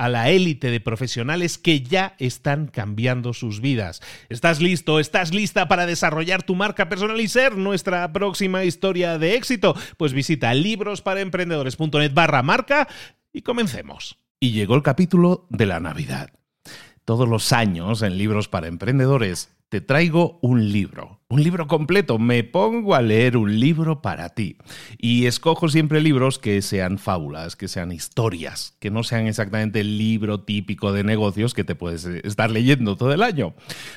a la élite de profesionales que ya están cambiando sus vidas. ¿Estás listo? ¿Estás lista para desarrollar tu marca personal y ser nuestra próxima historia de éxito? Pues visita librosparaemprendedores.net barra marca y comencemos. Y llegó el capítulo de la Navidad. Todos los años en Libros para Emprendedores te traigo un libro, un libro completo. Me pongo a leer un libro para ti. Y escojo siempre libros que sean fábulas, que sean historias, que no sean exactamente el libro típico de negocios que te puedes eh, estar leyendo todo el año.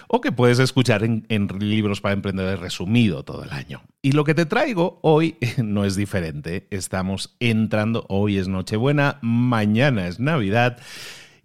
O que puedes escuchar en, libros para emprendedores resumido todo el año. Y lo que te traigo hoy no es diferente. Estamos entrando, hoy es Nochebuena, mañana es Navidad.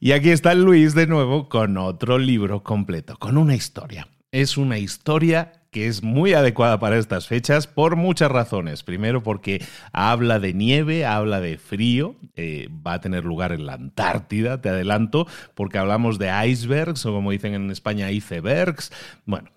Y aquí está Luis de nuevo con otro libro completo, con una historia es una historia que es muy adecuada para estas fechas por muchas razones. Primero porque habla de nieve, habla de frío, eh, va a tener lugar en la Antártida, te adelanto, porque hablamos de icebergs o como dicen en España icebergs. Bueno,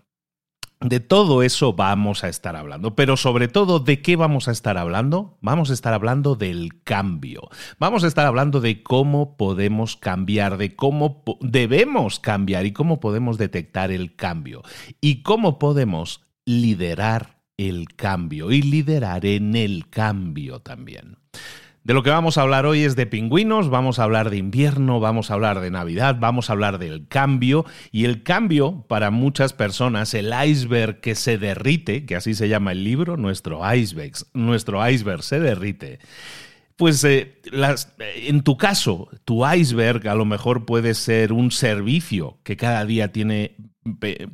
de todo eso vamos a estar hablando, pero sobre todo, ¿de qué vamos a estar hablando? Vamos a estar hablando del cambio. Vamos a estar hablando de cómo podemos cambiar, de cómo debemos cambiar y cómo podemos detectar el cambio y cómo podemos liderar el cambio y liderar en el cambio también. De lo que vamos a hablar hoy es de pingüinos, vamos a hablar de invierno, vamos a hablar de Navidad, vamos a hablar del cambio y el cambio para muchas personas, el iceberg que se derrite, que así se llama el libro, nuestro iceberg, nuestro iceberg se derrite. Pues eh, en tu caso, tu iceberg a lo mejor puede ser un servicio que cada día tiene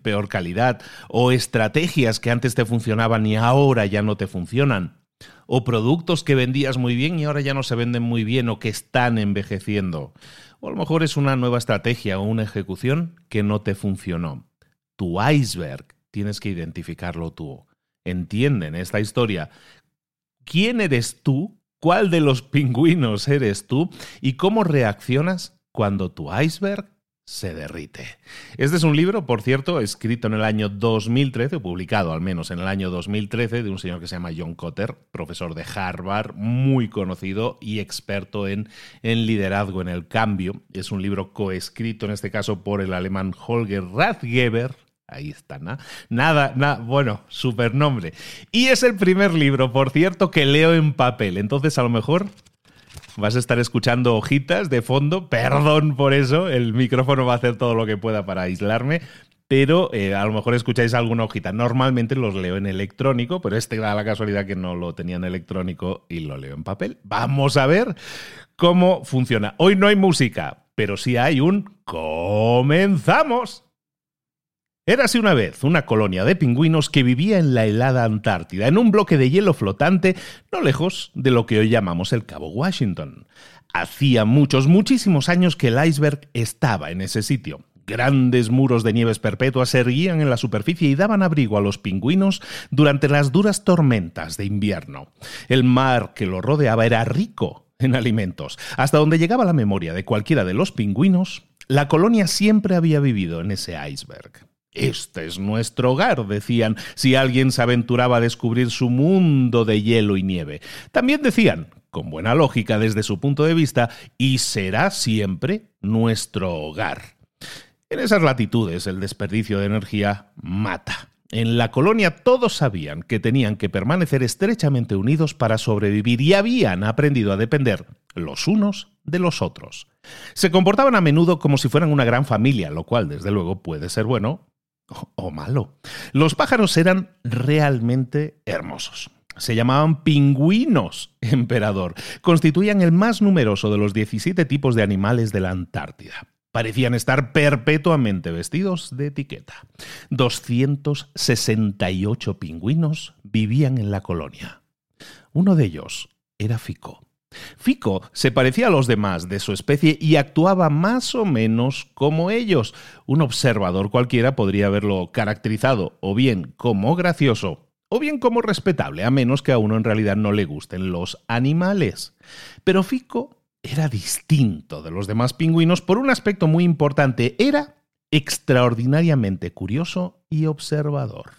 peor calidad o estrategias que antes te funcionaban y ahora ya no te funcionan o productos que vendías muy bien y ahora ya no se venden muy bien o que están envejeciendo. O a lo mejor es una nueva estrategia o una ejecución que no te funcionó. Tu iceberg tienes que identificarlo tú. Entienden esta historia. ¿Quién eres tú? ¿Cuál de los pingüinos eres tú? ¿Y cómo reaccionas cuando tu iceberg se derrite. Este es un libro, por cierto, escrito en el año 2013, publicado al menos en el año 2013, de un señor que se llama John Cotter, profesor de Harvard, muy conocido y experto en, en liderazgo en el cambio. Es un libro coescrito, en este caso, por el alemán Holger Rathgeber, Ahí está, ¿no? nada, nada, bueno, super nombre. Y es el primer libro, por cierto, que leo en papel. Entonces, a lo mejor Vas a estar escuchando hojitas de fondo. Perdón por eso. El micrófono va a hacer todo lo que pueda para aislarme. Pero eh, a lo mejor escucháis alguna hojita. Normalmente los leo en electrónico, pero este da la casualidad que no lo tenía en electrónico y lo leo en papel. Vamos a ver cómo funciona. Hoy no hay música, pero sí hay un comenzamos. Érase una vez una colonia de pingüinos que vivía en la helada Antártida, en un bloque de hielo flotante no lejos de lo que hoy llamamos el Cabo Washington. Hacía muchos, muchísimos años que el iceberg estaba en ese sitio. Grandes muros de nieves perpetuas se erguían en la superficie y daban abrigo a los pingüinos durante las duras tormentas de invierno. El mar que lo rodeaba era rico en alimentos. Hasta donde llegaba la memoria de cualquiera de los pingüinos, la colonia siempre había vivido en ese iceberg. Este es nuestro hogar, decían, si alguien se aventuraba a descubrir su mundo de hielo y nieve. También decían, con buena lógica desde su punto de vista, y será siempre nuestro hogar. En esas latitudes el desperdicio de energía mata. En la colonia todos sabían que tenían que permanecer estrechamente unidos para sobrevivir y habían aprendido a depender los unos de los otros. Se comportaban a menudo como si fueran una gran familia, lo cual desde luego puede ser bueno o malo. Los pájaros eran realmente hermosos. Se llamaban pingüinos, emperador. Constituían el más numeroso de los 17 tipos de animales de la Antártida. Parecían estar perpetuamente vestidos de etiqueta. 268 pingüinos vivían en la colonia. Uno de ellos era Fico. Fico se parecía a los demás de su especie y actuaba más o menos como ellos. Un observador cualquiera podría haberlo caracterizado o bien como gracioso o bien como respetable, a menos que a uno en realidad no le gusten los animales. Pero Fico era distinto de los demás pingüinos por un aspecto muy importante. Era extraordinariamente curioso y observador.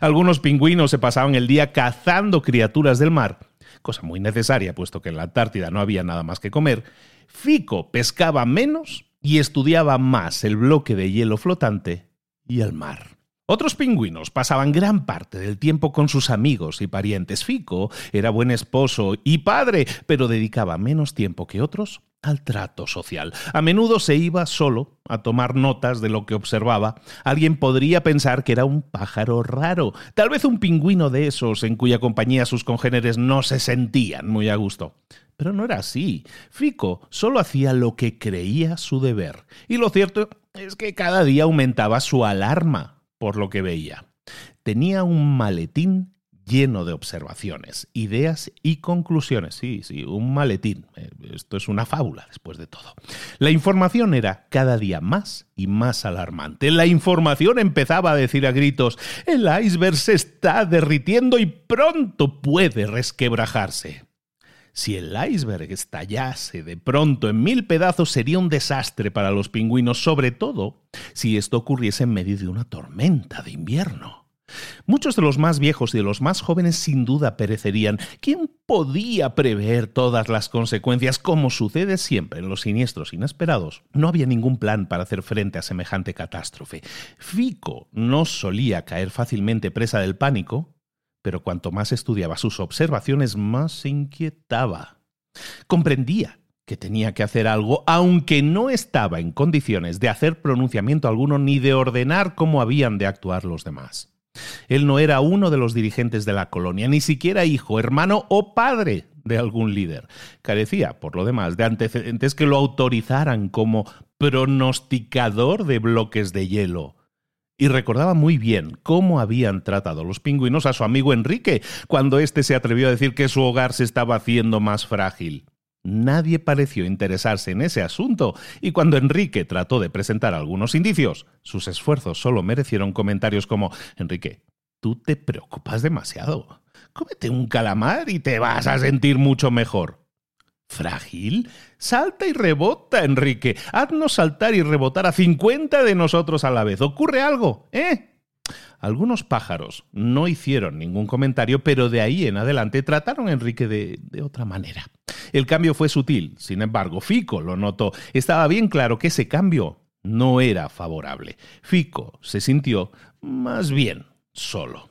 Algunos pingüinos se pasaban el día cazando criaturas del mar, cosa muy necesaria puesto que en la Antártida no había nada más que comer. Fico pescaba menos y estudiaba más el bloque de hielo flotante y el mar. Otros pingüinos pasaban gran parte del tiempo con sus amigos y parientes. Fico era buen esposo y padre, pero dedicaba menos tiempo que otros al trato social. A menudo se iba solo a tomar notas de lo que observaba. Alguien podría pensar que era un pájaro raro, tal vez un pingüino de esos en cuya compañía sus congéneres no se sentían muy a gusto. Pero no era así. Fico solo hacía lo que creía su deber. Y lo cierto es que cada día aumentaba su alarma por lo que veía. Tenía un maletín lleno de observaciones, ideas y conclusiones. Sí, sí, un maletín. Eh, esto es una fábula, después de todo. La información era cada día más y más alarmante. La información empezaba a decir a gritos, el iceberg se está derritiendo y pronto puede resquebrajarse. Si el iceberg estallase de pronto en mil pedazos sería un desastre para los pingüinos, sobre todo si esto ocurriese en medio de una tormenta de invierno. Muchos de los más viejos y de los más jóvenes sin duda perecerían. ¿Quién podía prever todas las consecuencias como sucede siempre en los siniestros inesperados? No había ningún plan para hacer frente a semejante catástrofe. Fico no solía caer fácilmente presa del pánico, pero cuanto más estudiaba sus observaciones, más se inquietaba. Comprendía que tenía que hacer algo, aunque no estaba en condiciones de hacer pronunciamiento alguno ni de ordenar cómo habían de actuar los demás. Él no era uno de los dirigentes de la colonia, ni siquiera hijo, hermano o padre de algún líder. Carecía, por lo demás, de antecedentes que lo autorizaran como pronosticador de bloques de hielo y recordaba muy bien cómo habían tratado los pingüinos a su amigo Enrique cuando éste se atrevió a decir que su hogar se estaba haciendo más frágil. Nadie pareció interesarse en ese asunto, y cuando Enrique trató de presentar algunos indicios, sus esfuerzos solo merecieron comentarios como Enrique, tú te preocupas demasiado. Cómete un calamar y te vas a sentir mucho mejor. ¿Frágil? Salta y rebota, Enrique. Haznos saltar y rebotar a cincuenta de nosotros a la vez. ¿Ocurre algo? ¿Eh? Algunos pájaros no hicieron ningún comentario, pero de ahí en adelante trataron a Enrique de, de, otra manera. El cambio fue sutil, sin embargo, Fico lo notó. Estaba bien claro que ese cambio no era favorable. Fico se sintió más bien solo.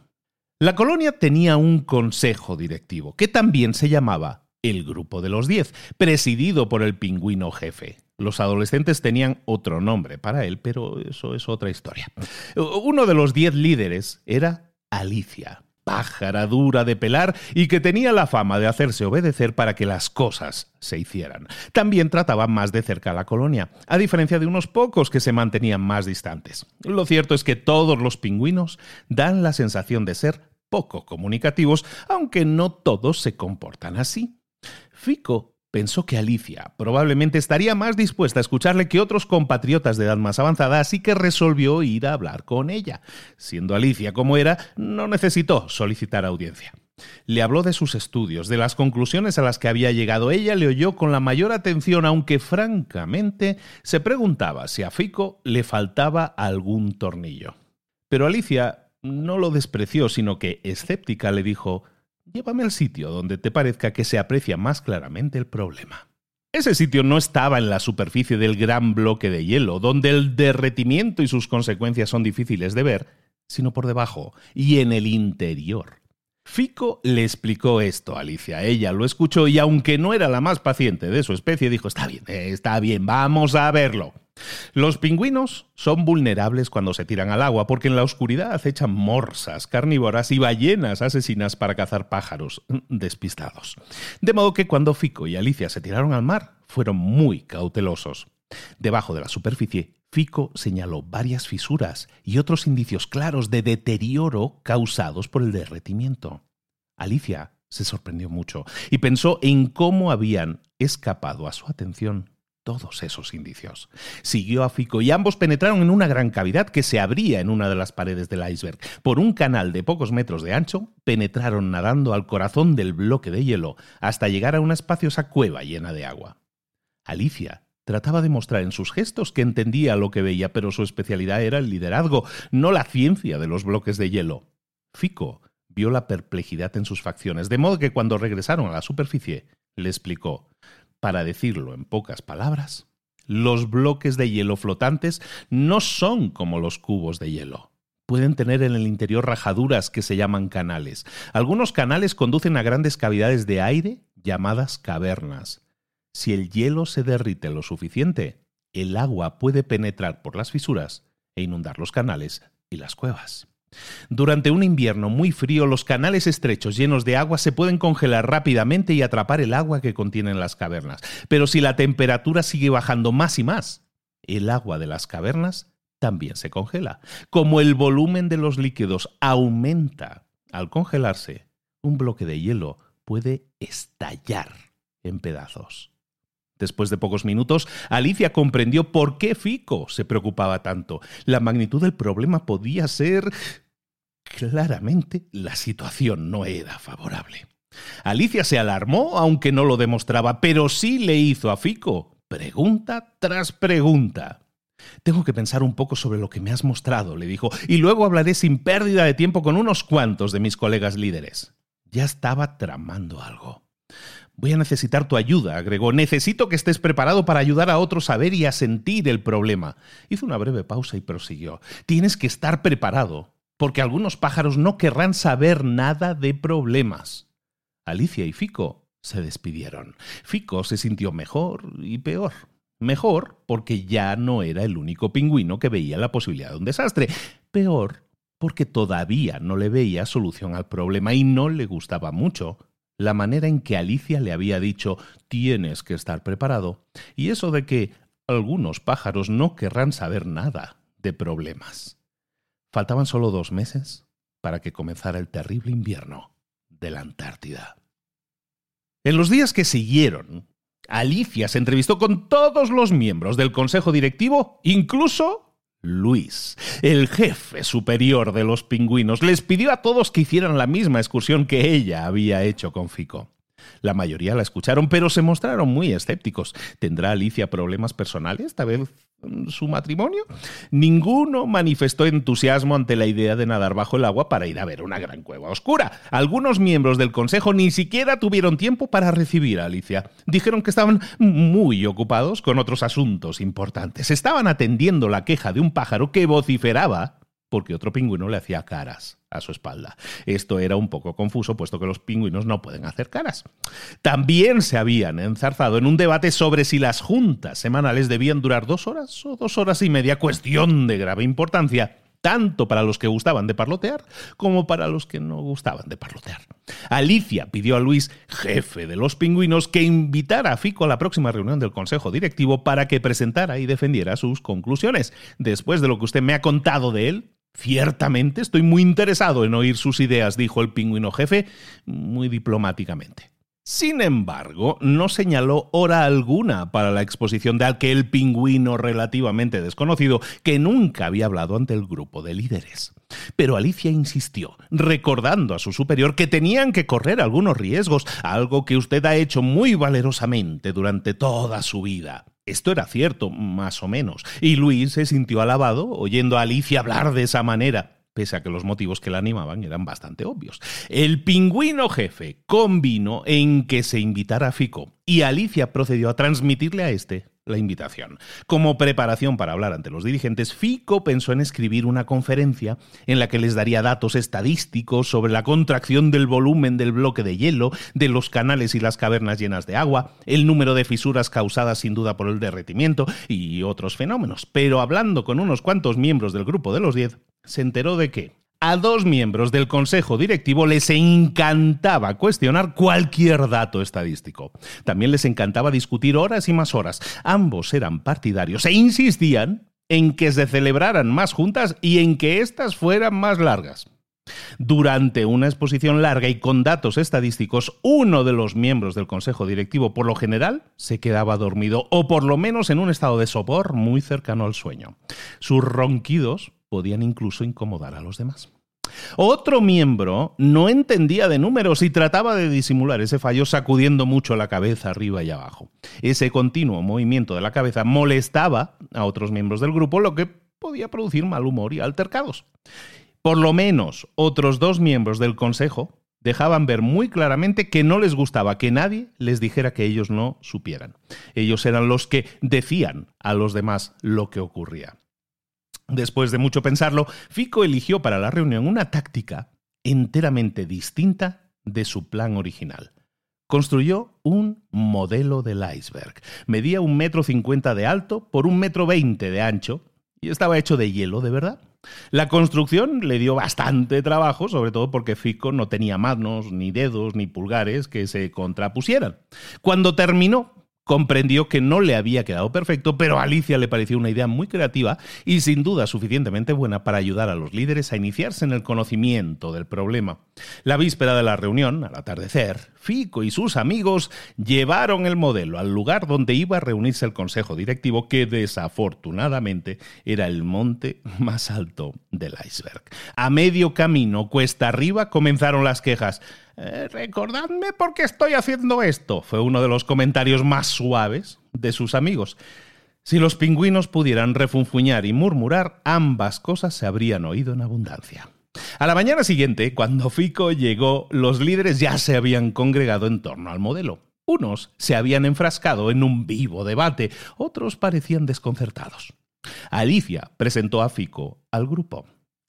La colonia tenía un consejo directivo, que también se llamaba el Grupo de los Diez, presidido por el pingüino jefe. Los adolescentes tenían otro nombre para él, pero eso es otra historia. Uno de los diez líderes era Alicia, pájara dura de pelar y que tenía la fama de hacerse obedecer para que las cosas se hicieran. También trataba más de cerca a la colonia, a diferencia de unos pocos que se mantenían más distantes. Lo cierto es que todos los pingüinos dan la sensación de ser poco comunicativos, aunque no todos se comportan así. Fico Pensó que Alicia probablemente estaría más dispuesta a escucharle que otros compatriotas de edad más avanzada, así que resolvió ir a hablar con ella. Siendo Alicia como era, no necesitó solicitar audiencia. Le habló de sus estudios, de las conclusiones a las que había llegado. Ella le oyó con la mayor atención, aunque francamente se preguntaba si a Fico le faltaba algún tornillo. Pero Alicia no lo despreció, sino que, escéptica, le dijo Llévame al sitio donde te parezca que se aprecia más claramente el problema. Ese sitio no estaba en la superficie del gran bloque de hielo, donde el derretimiento y sus consecuencias son difíciles de ver, sino por debajo y en el interior. Fico le explicó esto a Alicia. Ella lo escuchó y aunque no era la más paciente de su especie, dijo, está bien, está bien, vamos a verlo. Los pingüinos son vulnerables cuando se tiran al agua porque en la oscuridad acechan morsas, carnívoras y ballenas asesinas para cazar pájaros despistados. De modo que cuando Fico y Alicia se tiraron al mar, fueron muy cautelosos. Debajo de la superficie, Fico señaló varias fisuras y otros indicios claros de deterioro causados por el derretimiento. Alicia se sorprendió mucho y pensó en cómo habían escapado a su atención todos esos indicios. Siguió a Fico y ambos penetraron en una gran cavidad que se abría en una de las paredes del iceberg. Por un canal de pocos metros de ancho, penetraron nadando al corazón del bloque de hielo hasta llegar a una espaciosa cueva llena de agua. Alicia trataba de mostrar en sus gestos que entendía lo que veía, pero su especialidad era el liderazgo, no la ciencia de los bloques de hielo. Fico vio la perplejidad en sus facciones, de modo que cuando regresaron a la superficie, le explicó para decirlo en pocas palabras, los bloques de hielo flotantes no son como los cubos de hielo. Pueden tener en el interior rajaduras que se llaman canales. Algunos canales conducen a grandes cavidades de aire llamadas cavernas. Si el hielo se derrite lo suficiente, el agua puede penetrar por las fisuras e inundar los canales y las cuevas. Durante un invierno muy frío, los canales estrechos llenos de agua se pueden congelar rápidamente y atrapar el agua que contienen las cavernas. Pero si la temperatura sigue bajando más y más, el agua de las cavernas también se congela. Como el volumen de los líquidos aumenta al congelarse, un bloque de hielo puede estallar en pedazos. Después de pocos minutos, Alicia comprendió por qué Fico se preocupaba tanto. La magnitud del problema podía ser Claramente la situación no era favorable. Alicia se alarmó, aunque no lo demostraba, pero sí le hizo a Fico pregunta tras pregunta. Tengo que pensar un poco sobre lo que me has mostrado, le dijo, y luego hablaré sin pérdida de tiempo con unos cuantos de mis colegas líderes. Ya estaba tramando algo. Voy a necesitar tu ayuda, agregó. Necesito que estés preparado para ayudar a otros a ver y a sentir el problema. Hizo una breve pausa y prosiguió. Tienes que estar preparado porque algunos pájaros no querrán saber nada de problemas. Alicia y Fico se despidieron. Fico se sintió mejor y peor. Mejor porque ya no era el único pingüino que veía la posibilidad de un desastre. Peor porque todavía no le veía solución al problema y no le gustaba mucho la manera en que Alicia le había dicho tienes que estar preparado y eso de que algunos pájaros no querrán saber nada de problemas. Faltaban solo dos meses para que comenzara el terrible invierno de la Antártida. En los días que siguieron, Alicia se entrevistó con todos los miembros del Consejo Directivo, incluso Luis, el jefe superior de los pingüinos. Les pidió a todos que hicieran la misma excursión que ella había hecho con Fico. La mayoría la escucharon, pero se mostraron muy escépticos. ¿Tendrá Alicia problemas personales? ¿Tal vez mm, su matrimonio? Ninguno manifestó entusiasmo ante la idea de nadar bajo el agua para ir a ver una gran cueva oscura. Algunos miembros del consejo ni siquiera tuvieron tiempo para recibir a Alicia. Dijeron que estaban muy ocupados con otros asuntos importantes. Estaban atendiendo la queja de un pájaro que vociferaba porque otro pingüino le hacía caras a su espalda. Esto era un poco confuso, puesto que los pingüinos no pueden hacer caras. También se habían enzarzado en un debate sobre si las juntas semanales debían durar dos horas o dos horas y media, cuestión de grave importancia tanto para los que gustaban de parlotear como para los que no gustaban de parlotear. Alicia pidió a Luis, jefe de los pingüinos, que invitara a Fico a la próxima reunión del Consejo Directivo para que presentara y defendiera sus conclusiones. Después de lo que usted me ha contado de él, Ciertamente estoy muy interesado en oír sus ideas, dijo el pingüino jefe muy diplomáticamente. Sin embargo, no señaló hora alguna para la exposición de aquel pingüino relativamente desconocido que nunca había hablado ante el grupo de líderes. Pero Alicia insistió, recordando a su superior que tenían que correr algunos riesgos, algo que usted ha hecho muy valerosamente durante toda su vida. Esto era cierto, más o menos, y Luis se sintió alabado oyendo a Alicia hablar de esa manera pese a que los motivos que la animaban eran bastante obvios. El pingüino jefe convino en que se invitara a Fico y Alicia procedió a transmitirle a este la invitación. Como preparación para hablar ante los dirigentes, Fico pensó en escribir una conferencia en la que les daría datos estadísticos sobre la contracción del volumen del bloque de hielo, de los canales y las cavernas llenas de agua, el número de fisuras causadas sin duda por el derretimiento y otros fenómenos. Pero hablando con unos cuantos miembros del grupo de los diez, se enteró de que a dos miembros del consejo directivo les encantaba cuestionar cualquier dato estadístico. También les encantaba discutir horas y más horas. Ambos eran partidarios e insistían en que se celebraran más juntas y en que éstas fueran más largas. Durante una exposición larga y con datos estadísticos, uno de los miembros del consejo directivo por lo general se quedaba dormido o por lo menos en un estado de sopor muy cercano al sueño. Sus ronquidos podían incluso incomodar a los demás. Otro miembro no entendía de números y trataba de disimular ese fallo sacudiendo mucho la cabeza arriba y abajo. Ese continuo movimiento de la cabeza molestaba a otros miembros del grupo, lo que podía producir mal humor y altercados. Por lo menos otros dos miembros del consejo dejaban ver muy claramente que no les gustaba que nadie les dijera que ellos no supieran. Ellos eran los que decían a los demás lo que ocurría. Después de mucho pensarlo, Fico eligió para la reunión una táctica enteramente distinta de su plan original. Construyó un modelo del iceberg. Medía un metro cincuenta de alto por un metro veinte de ancho y estaba hecho de hielo de verdad. La construcción le dio bastante trabajo, sobre todo porque Fico no tenía manos, ni dedos, ni pulgares que se contrapusieran. Cuando terminó, comprendió que no le había quedado perfecto, pero a Alicia le pareció una idea muy creativa y sin duda suficientemente buena para ayudar a los líderes a iniciarse en el conocimiento del problema. La víspera de la reunión, al atardecer, Fico y sus amigos llevaron el modelo al lugar donde iba a reunirse el consejo directivo, que desafortunadamente era el monte más alto del iceberg. A medio camino, cuesta arriba, comenzaron las quejas. Eh, recordadme por qué estoy haciendo esto, fue uno de los comentarios más suaves de sus amigos. Si los pingüinos pudieran refunfuñar y murmurar, ambas cosas se habrían oído en abundancia. A la mañana siguiente, cuando Fico llegó, los líderes ya se habían congregado en torno al modelo. Unos se habían enfrascado en un vivo debate, otros parecían desconcertados. Alicia presentó a Fico al grupo.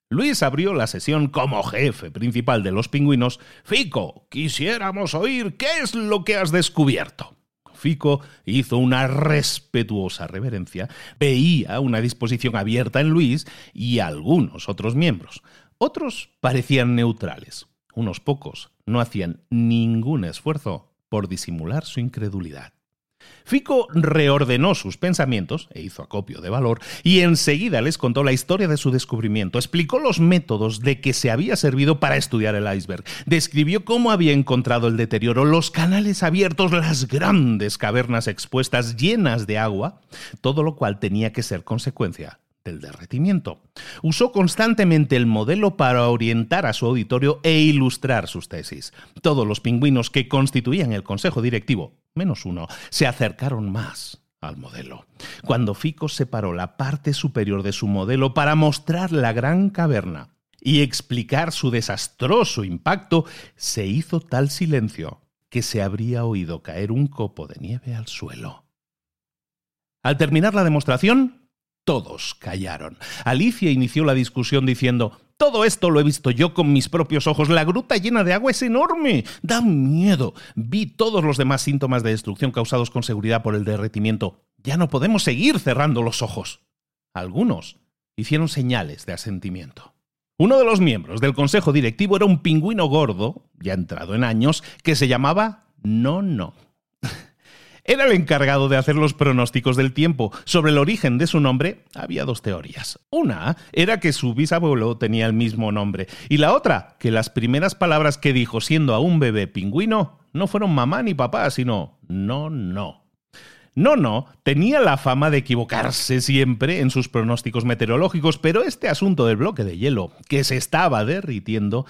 Luis abrió la sesión como jefe principal de los pingüinos. Fico, quisiéramos oír qué es lo que has descubierto. Fico hizo una respetuosa reverencia, veía una disposición abierta en Luis y algunos otros miembros. Otros parecían neutrales. Unos pocos no hacían ningún esfuerzo por disimular su incredulidad. Fico reordenó sus pensamientos e hizo acopio de valor y enseguida les contó la historia de su descubrimiento, explicó los métodos de que se había servido para estudiar el iceberg, describió cómo había encontrado el deterioro, los canales abiertos, las grandes cavernas expuestas llenas de agua, todo lo cual tenía que ser consecuencia del derretimiento. Usó constantemente el modelo para orientar a su auditorio e ilustrar sus tesis. Todos los pingüinos que constituían el consejo directivo menos uno, se acercaron más al modelo. Cuando Fico separó la parte superior de su modelo para mostrar la gran caverna y explicar su desastroso impacto, se hizo tal silencio que se habría oído caer un copo de nieve al suelo. Al terminar la demostración, todos callaron. Alicia inició la discusión diciendo, todo esto lo he visto yo con mis propios ojos. La gruta llena de agua es enorme. Da miedo. Vi todos los demás síntomas de destrucción causados con seguridad por el derretimiento. Ya no podemos seguir cerrando los ojos. Algunos hicieron señales de asentimiento. Uno de los miembros del consejo directivo era un pingüino gordo, ya entrado en años, que se llamaba No No. Era el encargado de hacer los pronósticos del tiempo. Sobre el origen de su nombre había dos teorías. Una era que su bisabuelo tenía el mismo nombre y la otra que las primeras palabras que dijo siendo aún bebé pingüino no fueron mamá ni papá, sino no, no. No, no, tenía la fama de equivocarse siempre en sus pronósticos meteorológicos, pero este asunto del bloque de hielo, que se estaba derritiendo,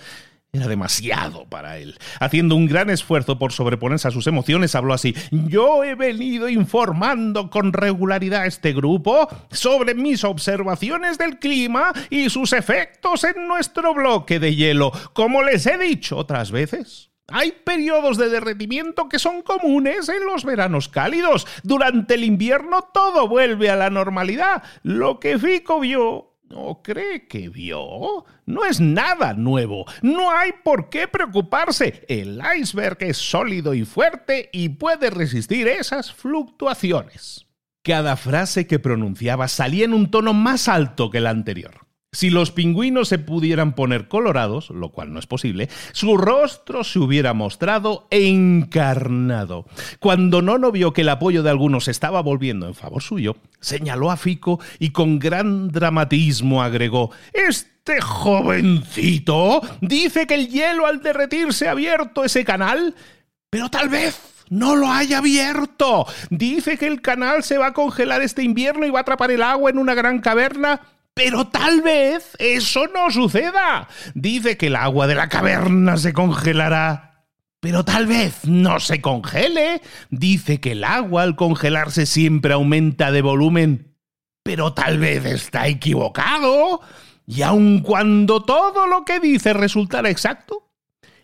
era demasiado para él. Haciendo un gran esfuerzo por sobreponerse a sus emociones, habló así. Yo he venido informando con regularidad a este grupo sobre mis observaciones del clima y sus efectos en nuestro bloque de hielo, como les he dicho otras veces. Hay periodos de derretimiento que son comunes en los veranos cálidos. Durante el invierno todo vuelve a la normalidad. Lo que Fico vio ¿No cree que vio? No es nada nuevo. No hay por qué preocuparse. El iceberg es sólido y fuerte y puede resistir esas fluctuaciones. Cada frase que pronunciaba salía en un tono más alto que el anterior. Si los pingüinos se pudieran poner colorados, lo cual no es posible, su rostro se hubiera mostrado encarnado. Cuando Nono vio que el apoyo de algunos estaba volviendo en favor suyo, señaló a Fico y con gran dramatismo agregó: Este jovencito dice que el hielo al derretirse ha abierto ese canal, pero tal vez no lo haya abierto. Dice que el canal se va a congelar este invierno y va a atrapar el agua en una gran caverna pero tal vez eso no suceda. Dice que el agua de la caverna se congelará. Pero tal vez no se congele. Dice que el agua al congelarse siempre aumenta de volumen. Pero tal vez está equivocado. Y aun cuando todo lo que dice resultara exacto,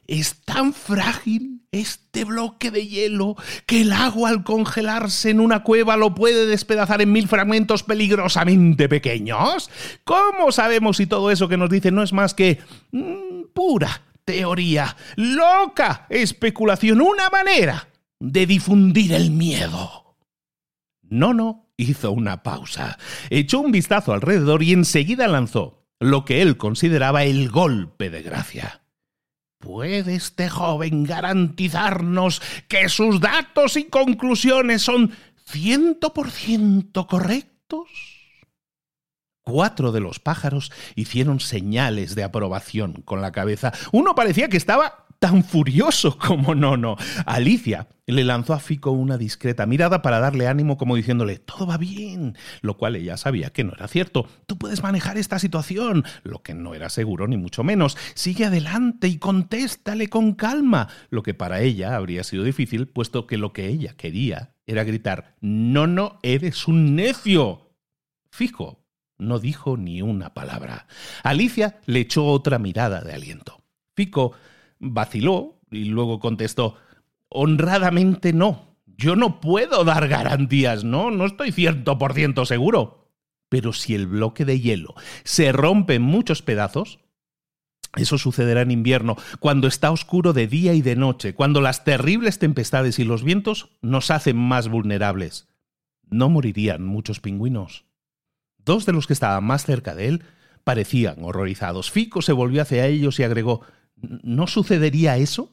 es tan frágil este bloque de hielo que el agua al congelarse en una cueva lo puede despedazar en mil fragmentos peligrosamente pequeños. ¿Cómo sabemos si todo eso que nos dice no es más que mm, pura teoría, loca especulación, una manera de difundir el miedo? No, no, hizo una pausa, echó un vistazo alrededor y enseguida lanzó lo que él consideraba el golpe de gracia. ¿Puede este joven garantizarnos que sus datos y conclusiones son ciento por ciento correctos? Cuatro de los pájaros hicieron señales de aprobación con la cabeza. Uno parecía que estaba tan furioso como no, no. Alicia le lanzó a Fico una discreta mirada para darle ánimo como diciéndole, todo va bien, lo cual ella sabía que no era cierto. Tú puedes manejar esta situación, lo que no era seguro ni mucho menos. Sigue adelante y contéstale con calma, lo que para ella habría sido difícil, puesto que lo que ella quería era gritar, no, no, eres un necio. Fico no dijo ni una palabra. Alicia le echó otra mirada de aliento. Fico vaciló y luego contestó, honradamente no. Yo no puedo dar garantías, no, no estoy ciento por ciento seguro. Pero si el bloque de hielo se rompe en muchos pedazos, eso sucederá en invierno, cuando está oscuro de día y de noche, cuando las terribles tempestades y los vientos nos hacen más vulnerables. No morirían muchos pingüinos. Dos de los que estaban más cerca de él parecían horrorizados. Fico se volvió hacia ellos y agregó ¿No sucedería eso?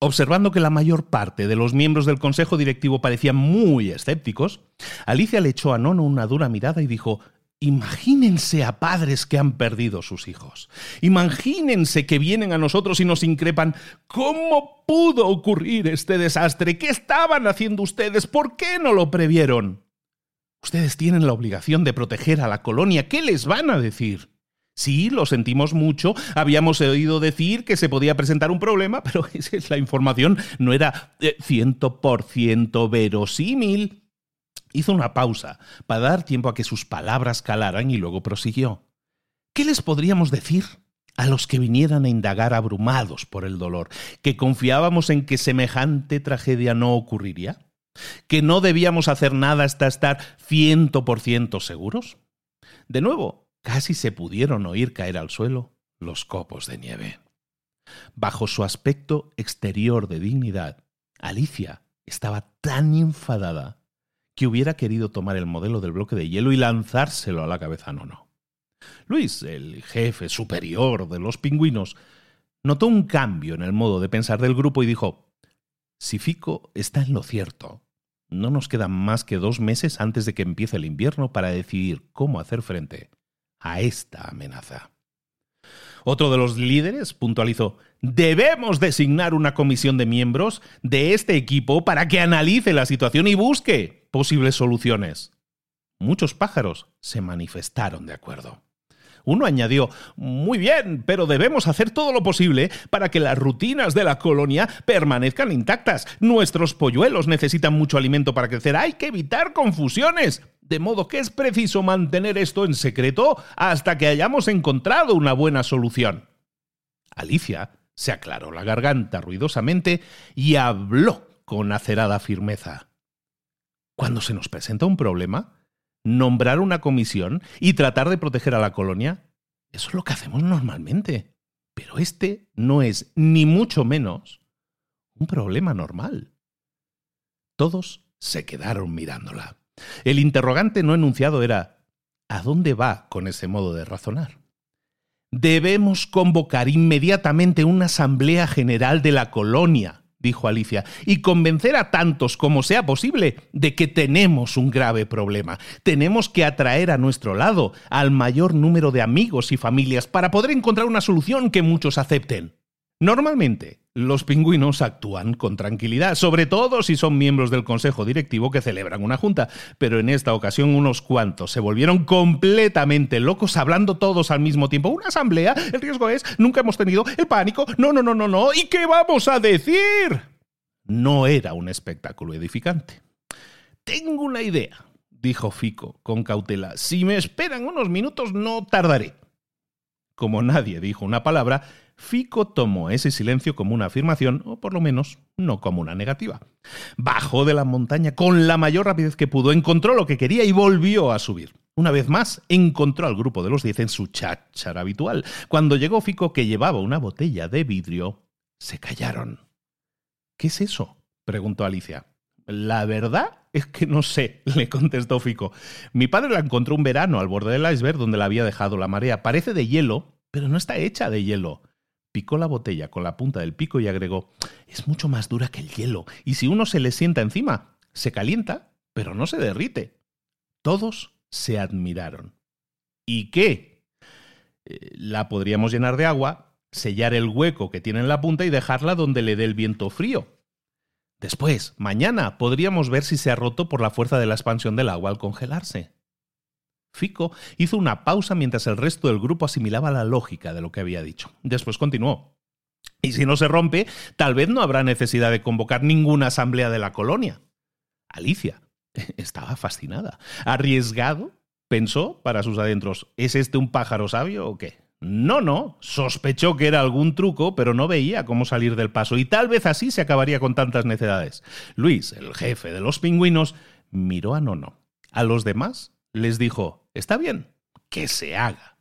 Observando que la mayor parte de los miembros del consejo directivo parecían muy escépticos, Alicia le echó a Nono una dura mirada y dijo Imagínense a padres que han perdido sus hijos. Imagínense que vienen a nosotros y nos increpan. ¿Cómo pudo ocurrir este desastre? ¿Qué estaban haciendo ustedes? ¿Por qué no lo previeron? Ustedes tienen la obligación de proteger a la colonia. ¿Qué les van a decir? Sí, lo sentimos mucho. Habíamos oído decir que se podía presentar un problema, pero la información no era eh, ciento por ciento verosímil. Hizo una pausa para dar tiempo a que sus palabras calaran y luego prosiguió. ¿Qué les podríamos decir? a los que vinieran a indagar abrumados por el dolor, que confiábamos en que semejante tragedia no ocurriría, que no debíamos hacer nada hasta estar ciento por ciento seguros. De nuevo, Casi se pudieron oír caer al suelo los copos de nieve. Bajo su aspecto exterior de dignidad, Alicia estaba tan enfadada que hubiera querido tomar el modelo del bloque de hielo y lanzárselo a la cabeza no no. Luis, el jefe superior de los pingüinos, notó un cambio en el modo de pensar del grupo y dijo, si Fico está en lo cierto, no nos quedan más que dos meses antes de que empiece el invierno para decidir cómo hacer frente a esta amenaza. Otro de los líderes puntualizó, debemos designar una comisión de miembros de este equipo para que analice la situación y busque posibles soluciones. Muchos pájaros se manifestaron de acuerdo. Uno añadió, muy bien, pero debemos hacer todo lo posible para que las rutinas de la colonia permanezcan intactas. Nuestros polluelos necesitan mucho alimento para crecer. Hay que evitar confusiones. De modo que es preciso mantener esto en secreto hasta que hayamos encontrado una buena solución. Alicia se aclaró la garganta ruidosamente y habló con acerada firmeza. Cuando se nos presenta un problema, nombrar una comisión y tratar de proteger a la colonia, eso es lo que hacemos normalmente. Pero este no es, ni mucho menos, un problema normal. Todos se quedaron mirándola. El interrogante no enunciado era ¿a dónde va con ese modo de razonar? Debemos convocar inmediatamente una asamblea general de la colonia, dijo Alicia, y convencer a tantos como sea posible de que tenemos un grave problema. Tenemos que atraer a nuestro lado al mayor número de amigos y familias para poder encontrar una solución que muchos acepten. Normalmente, los pingüinos actúan con tranquilidad, sobre todo si son miembros del consejo directivo que celebran una junta, pero en esta ocasión unos cuantos se volvieron completamente locos hablando todos al mismo tiempo. Una asamblea, el riesgo es, nunca hemos tenido el pánico, no, no, no, no, no, ¿y qué vamos a decir? No era un espectáculo edificante. Tengo una idea, dijo Fico con cautela. Si me esperan unos minutos no tardaré. Como nadie dijo una palabra, Fico tomó ese silencio como una afirmación, o por lo menos no como una negativa. Bajó de la montaña con la mayor rapidez que pudo, encontró lo que quería y volvió a subir. Una vez más, encontró al grupo de los diez en su cháchara habitual. Cuando llegó Fico, que llevaba una botella de vidrio, se callaron. ¿Qué es eso? preguntó Alicia. La verdad es que no sé, le contestó Fico. Mi padre la encontró un verano al borde del iceberg donde la había dejado la marea. Parece de hielo, pero no está hecha de hielo picó la botella con la punta del pico y agregó Es mucho más dura que el hielo, y si uno se le sienta encima, se calienta, pero no se derrite. Todos se admiraron. ¿Y qué? Eh, la podríamos llenar de agua, sellar el hueco que tiene en la punta y dejarla donde le dé el viento frío. Después, mañana, podríamos ver si se ha roto por la fuerza de la expansión del agua al congelarse. Fico hizo una pausa mientras el resto del grupo asimilaba la lógica de lo que había dicho. Después continuó. Y si no se rompe, tal vez no habrá necesidad de convocar ninguna asamblea de la colonia. Alicia estaba fascinada. Arriesgado, pensó para sus adentros, ¿es este un pájaro sabio o qué? No, no, sospechó que era algún truco, pero no veía cómo salir del paso, y tal vez así se acabaría con tantas necedades. Luis, el jefe de los pingüinos, miró a Nono. A los demás les dijo, está bien, que se haga.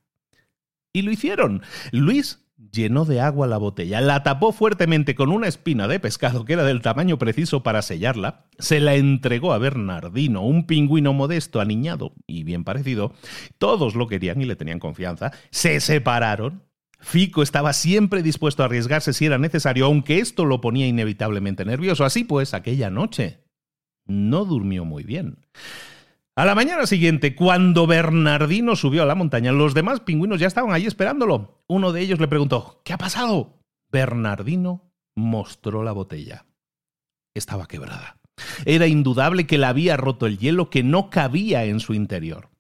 Y lo hicieron. Luis llenó de agua la botella, la tapó fuertemente con una espina de pescado que era del tamaño preciso para sellarla, se la entregó a Bernardino, un pingüino modesto, aniñado y bien parecido. Todos lo querían y le tenían confianza. Se separaron. Fico estaba siempre dispuesto a arriesgarse si era necesario, aunque esto lo ponía inevitablemente nervioso. Así pues, aquella noche no durmió muy bien. A la mañana siguiente, cuando Bernardino subió a la montaña, los demás pingüinos ya estaban allí esperándolo. Uno de ellos le preguntó, ¿qué ha pasado? Bernardino mostró la botella. Estaba quebrada. Era indudable que la había roto el hielo que no cabía en su interior.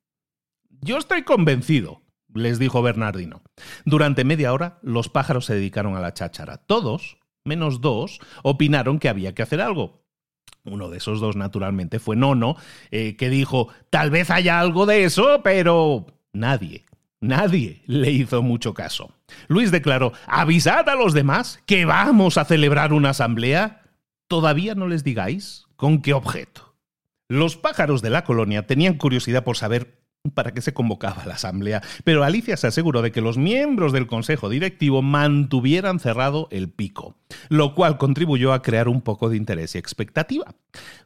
Yo estoy convencido, les dijo Bernardino. Durante media hora los pájaros se dedicaron a la cháchara. Todos, menos dos, opinaron que había que hacer algo. Uno de esos dos, naturalmente, fue Nono, eh, que dijo, tal vez haya algo de eso, pero nadie, nadie le hizo mucho caso. Luis declaró, avisad a los demás que vamos a celebrar una asamblea. Todavía no les digáis con qué objeto. Los pájaros de la colonia tenían curiosidad por saber para qué se convocaba la asamblea, pero Alicia se aseguró de que los miembros del consejo directivo mantuvieran cerrado el pico, lo cual contribuyó a crear un poco de interés y expectativa.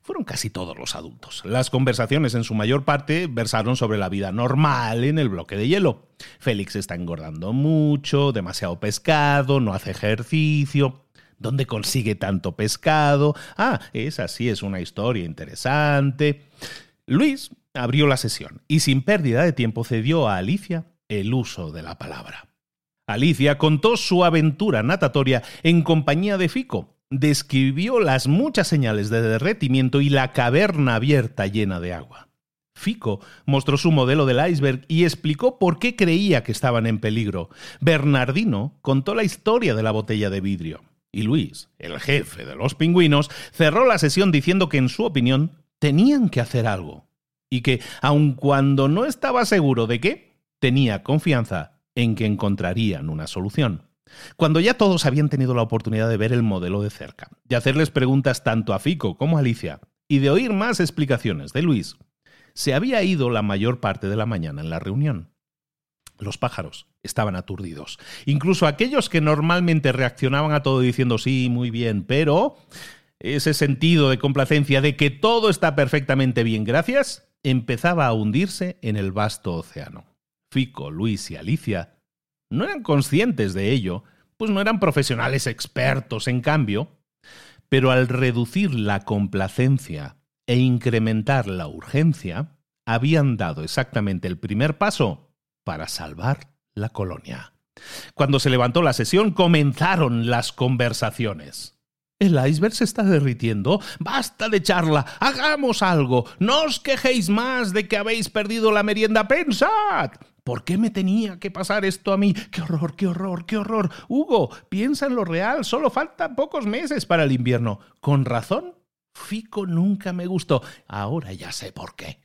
Fueron casi todos los adultos. Las conversaciones en su mayor parte versaron sobre la vida normal en el bloque de hielo. Félix está engordando mucho, demasiado pescado, no hace ejercicio. ¿Dónde consigue tanto pescado? Ah, esa sí es una historia interesante. Luis abrió la sesión y sin pérdida de tiempo cedió a Alicia el uso de la palabra. Alicia contó su aventura natatoria en compañía de Fico. Describió las muchas señales de derretimiento y la caverna abierta llena de agua. Fico mostró su modelo del iceberg y explicó por qué creía que estaban en peligro. Bernardino contó la historia de la botella de vidrio. Y Luis, el jefe de los pingüinos, cerró la sesión diciendo que en su opinión tenían que hacer algo. Y que, aun cuando no estaba seguro de qué, tenía confianza en que encontrarían una solución. Cuando ya todos habían tenido la oportunidad de ver el modelo de cerca, de hacerles preguntas tanto a Fico como a Alicia, y de oír más explicaciones de Luis, se había ido la mayor parte de la mañana en la reunión. Los pájaros estaban aturdidos. Incluso aquellos que normalmente reaccionaban a todo diciendo sí, muy bien, pero ese sentido de complacencia de que todo está perfectamente bien, gracias, empezaba a hundirse en el vasto océano. Fico, Luis y Alicia no eran conscientes de ello, pues no eran profesionales expertos, en cambio, pero al reducir la complacencia e incrementar la urgencia, habían dado exactamente el primer paso para salvar la colonia. Cuando se levantó la sesión comenzaron las conversaciones. El iceberg se está derritiendo. Basta de charla. Hagamos algo. No os quejéis más de que habéis perdido la merienda. Pensad. ¿Por qué me tenía que pasar esto a mí? ¡Qué horror, qué horror, qué horror! Hugo, piensa en lo real. Solo faltan pocos meses para el invierno. Con razón Fico nunca me gustó. Ahora ya sé por qué.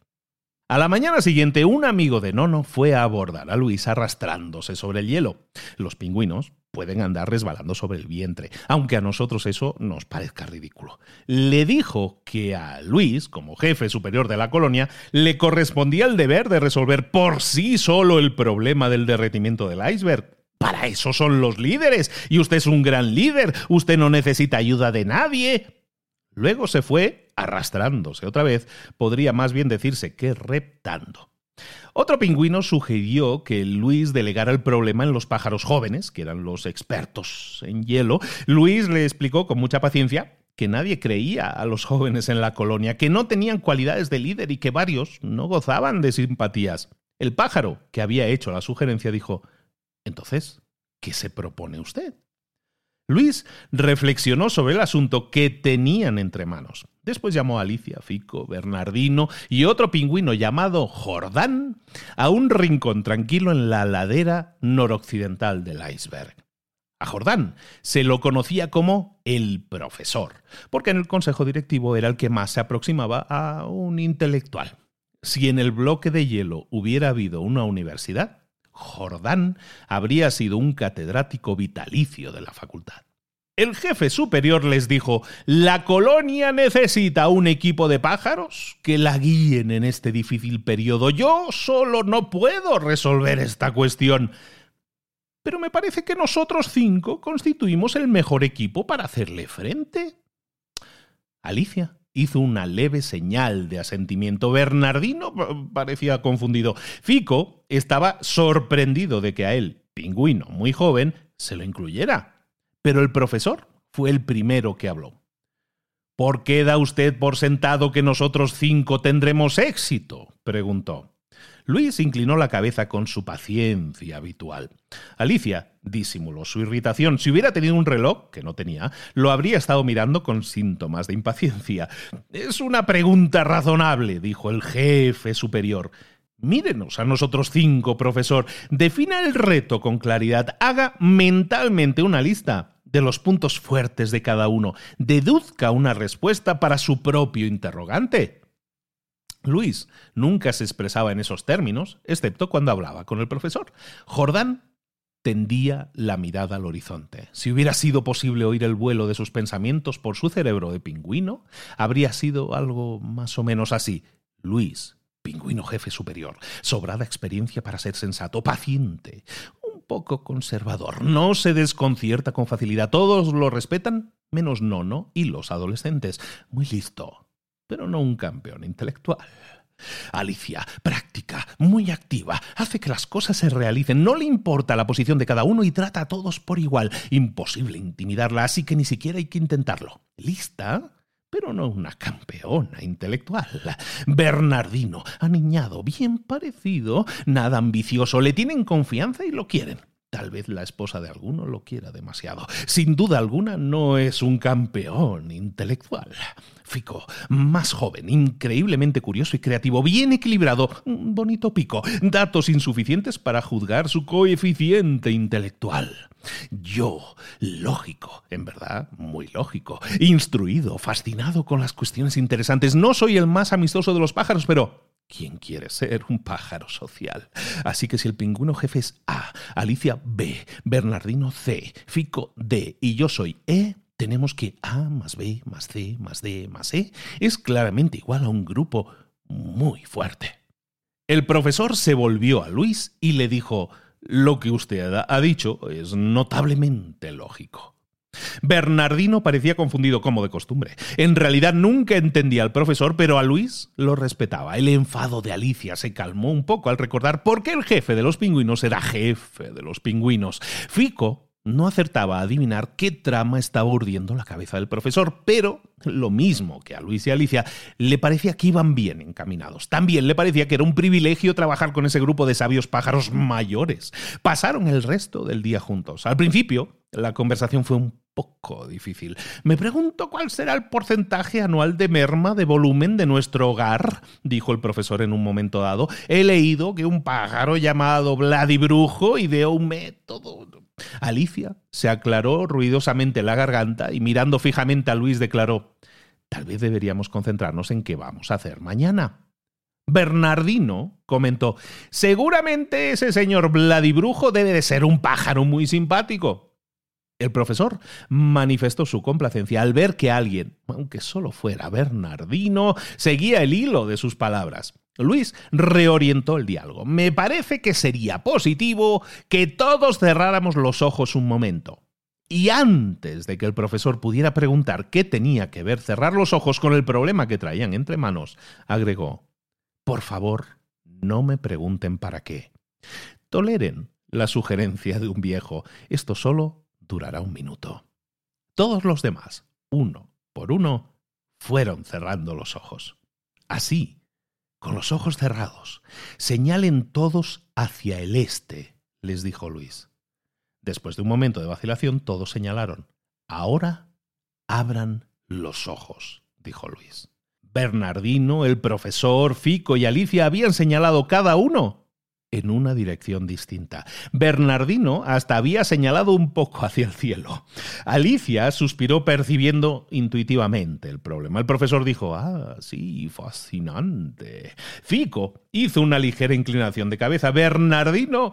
A la mañana siguiente, un amigo de Nono fue a abordar a Luis arrastrándose sobre el hielo. Los pingüinos pueden andar resbalando sobre el vientre, aunque a nosotros eso nos parezca ridículo. Le dijo que a Luis, como jefe superior de la colonia, le correspondía el deber de resolver por sí solo el problema del derretimiento del iceberg. Para eso son los líderes, y usted es un gran líder, usted no necesita ayuda de nadie. Luego se fue arrastrándose otra vez, podría más bien decirse que reptando. Otro pingüino sugirió que Luis delegara el problema en los pájaros jóvenes, que eran los expertos en hielo. Luis le explicó con mucha paciencia que nadie creía a los jóvenes en la colonia, que no tenían cualidades de líder y que varios no gozaban de simpatías. El pájaro que había hecho la sugerencia dijo, Entonces, ¿qué se propone usted? Luis reflexionó sobre el asunto que tenían entre manos. Después llamó a Alicia, Fico, Bernardino y otro pingüino llamado Jordán a un rincón tranquilo en la ladera noroccidental del iceberg. A Jordán se lo conocía como el profesor, porque en el consejo directivo era el que más se aproximaba a un intelectual. Si en el bloque de hielo hubiera habido una universidad, Jordán habría sido un catedrático vitalicio de la facultad. El jefe superior les dijo, la colonia necesita un equipo de pájaros que la guíen en este difícil periodo. Yo solo no puedo resolver esta cuestión. Pero me parece que nosotros cinco constituimos el mejor equipo para hacerle frente. Alicia hizo una leve señal de asentimiento. Bernardino parecía confundido. Fico estaba sorprendido de que a él, pingüino muy joven, se lo incluyera. Pero el profesor fue el primero que habló. ¿Por qué da usted por sentado que nosotros cinco tendremos éxito? preguntó. Luis inclinó la cabeza con su paciencia habitual. Alicia disimuló su irritación. Si hubiera tenido un reloj, que no tenía, lo habría estado mirando con síntomas de impaciencia. Es una pregunta razonable, dijo el jefe superior. Mírenos a nosotros cinco, profesor. Defina el reto con claridad. Haga mentalmente una lista de los puntos fuertes de cada uno. Deduzca una respuesta para su propio interrogante. Luis nunca se expresaba en esos términos, excepto cuando hablaba con el profesor. Jordán tendía la mirada al horizonte. Si hubiera sido posible oír el vuelo de sus pensamientos por su cerebro de pingüino, habría sido algo más o menos así. Luis, pingüino jefe superior, sobrada experiencia para ser sensato, paciente, un poco conservador, no se desconcierta con facilidad, todos lo respetan, menos Nono y los adolescentes. Muy listo, pero no un campeón intelectual. Alicia, práctica, muy activa, hace que las cosas se realicen, no le importa la posición de cada uno y trata a todos por igual. Imposible intimidarla, así que ni siquiera hay que intentarlo. Lista, pero no una campeona intelectual. Bernardino, aniñado, bien parecido, nada ambicioso, le tienen confianza y lo quieren. Tal vez la esposa de alguno lo quiera demasiado. Sin duda alguna no es un campeón intelectual. Fico, más joven, increíblemente curioso y creativo, bien equilibrado, bonito pico, datos insuficientes para juzgar su coeficiente intelectual. Yo, lógico, en verdad, muy lógico, instruido, fascinado con las cuestiones interesantes. No soy el más amistoso de los pájaros, pero ¿Quién quiere ser un pájaro social? Así que si el pingüino jefe es A, Alicia B, Bernardino C, Fico D y yo soy E, tenemos que A más B más C más D más E es claramente igual a un grupo muy fuerte. El profesor se volvió a Luis y le dijo, lo que usted ha dicho es notablemente lógico. Bernardino parecía confundido como de costumbre. En realidad nunca entendía al profesor, pero a Luis lo respetaba. El enfado de Alicia se calmó un poco al recordar por qué el jefe de los pingüinos era jefe de los pingüinos. Fico no acertaba a adivinar qué trama estaba urdiendo la cabeza del profesor, pero lo mismo que a Luis y Alicia, le parecía que iban bien encaminados. También le parecía que era un privilegio trabajar con ese grupo de sabios pájaros mayores. Pasaron el resto del día juntos. Al principio, la conversación fue un poco difícil. Me pregunto cuál será el porcentaje anual de merma de volumen de nuestro hogar, dijo el profesor en un momento dado. He leído que un pájaro llamado Vladibrujo ideó un método. Alicia se aclaró ruidosamente la garganta y mirando fijamente a Luis declaró Tal vez deberíamos concentrarnos en qué vamos a hacer mañana. Bernardino comentó Seguramente ese señor Vladibrujo debe de ser un pájaro muy simpático. El profesor manifestó su complacencia al ver que alguien, aunque solo fuera Bernardino, seguía el hilo de sus palabras. Luis reorientó el diálogo. Me parece que sería positivo que todos cerráramos los ojos un momento. Y antes de que el profesor pudiera preguntar qué tenía que ver cerrar los ojos con el problema que traían entre manos, agregó, Por favor, no me pregunten para qué. Toleren la sugerencia de un viejo. Esto solo durará un minuto. Todos los demás, uno por uno, fueron cerrando los ojos. Así, con los ojos cerrados, señalen todos hacia el este, les dijo Luis. Después de un momento de vacilación, todos señalaron. Ahora abran los ojos, dijo Luis. Bernardino, el profesor, Fico y Alicia habían señalado cada uno en una dirección distinta. Bernardino hasta había señalado un poco hacia el cielo. Alicia suspiró percibiendo intuitivamente el problema. El profesor dijo, ah, sí, fascinante. Fico hizo una ligera inclinación de cabeza. Bernardino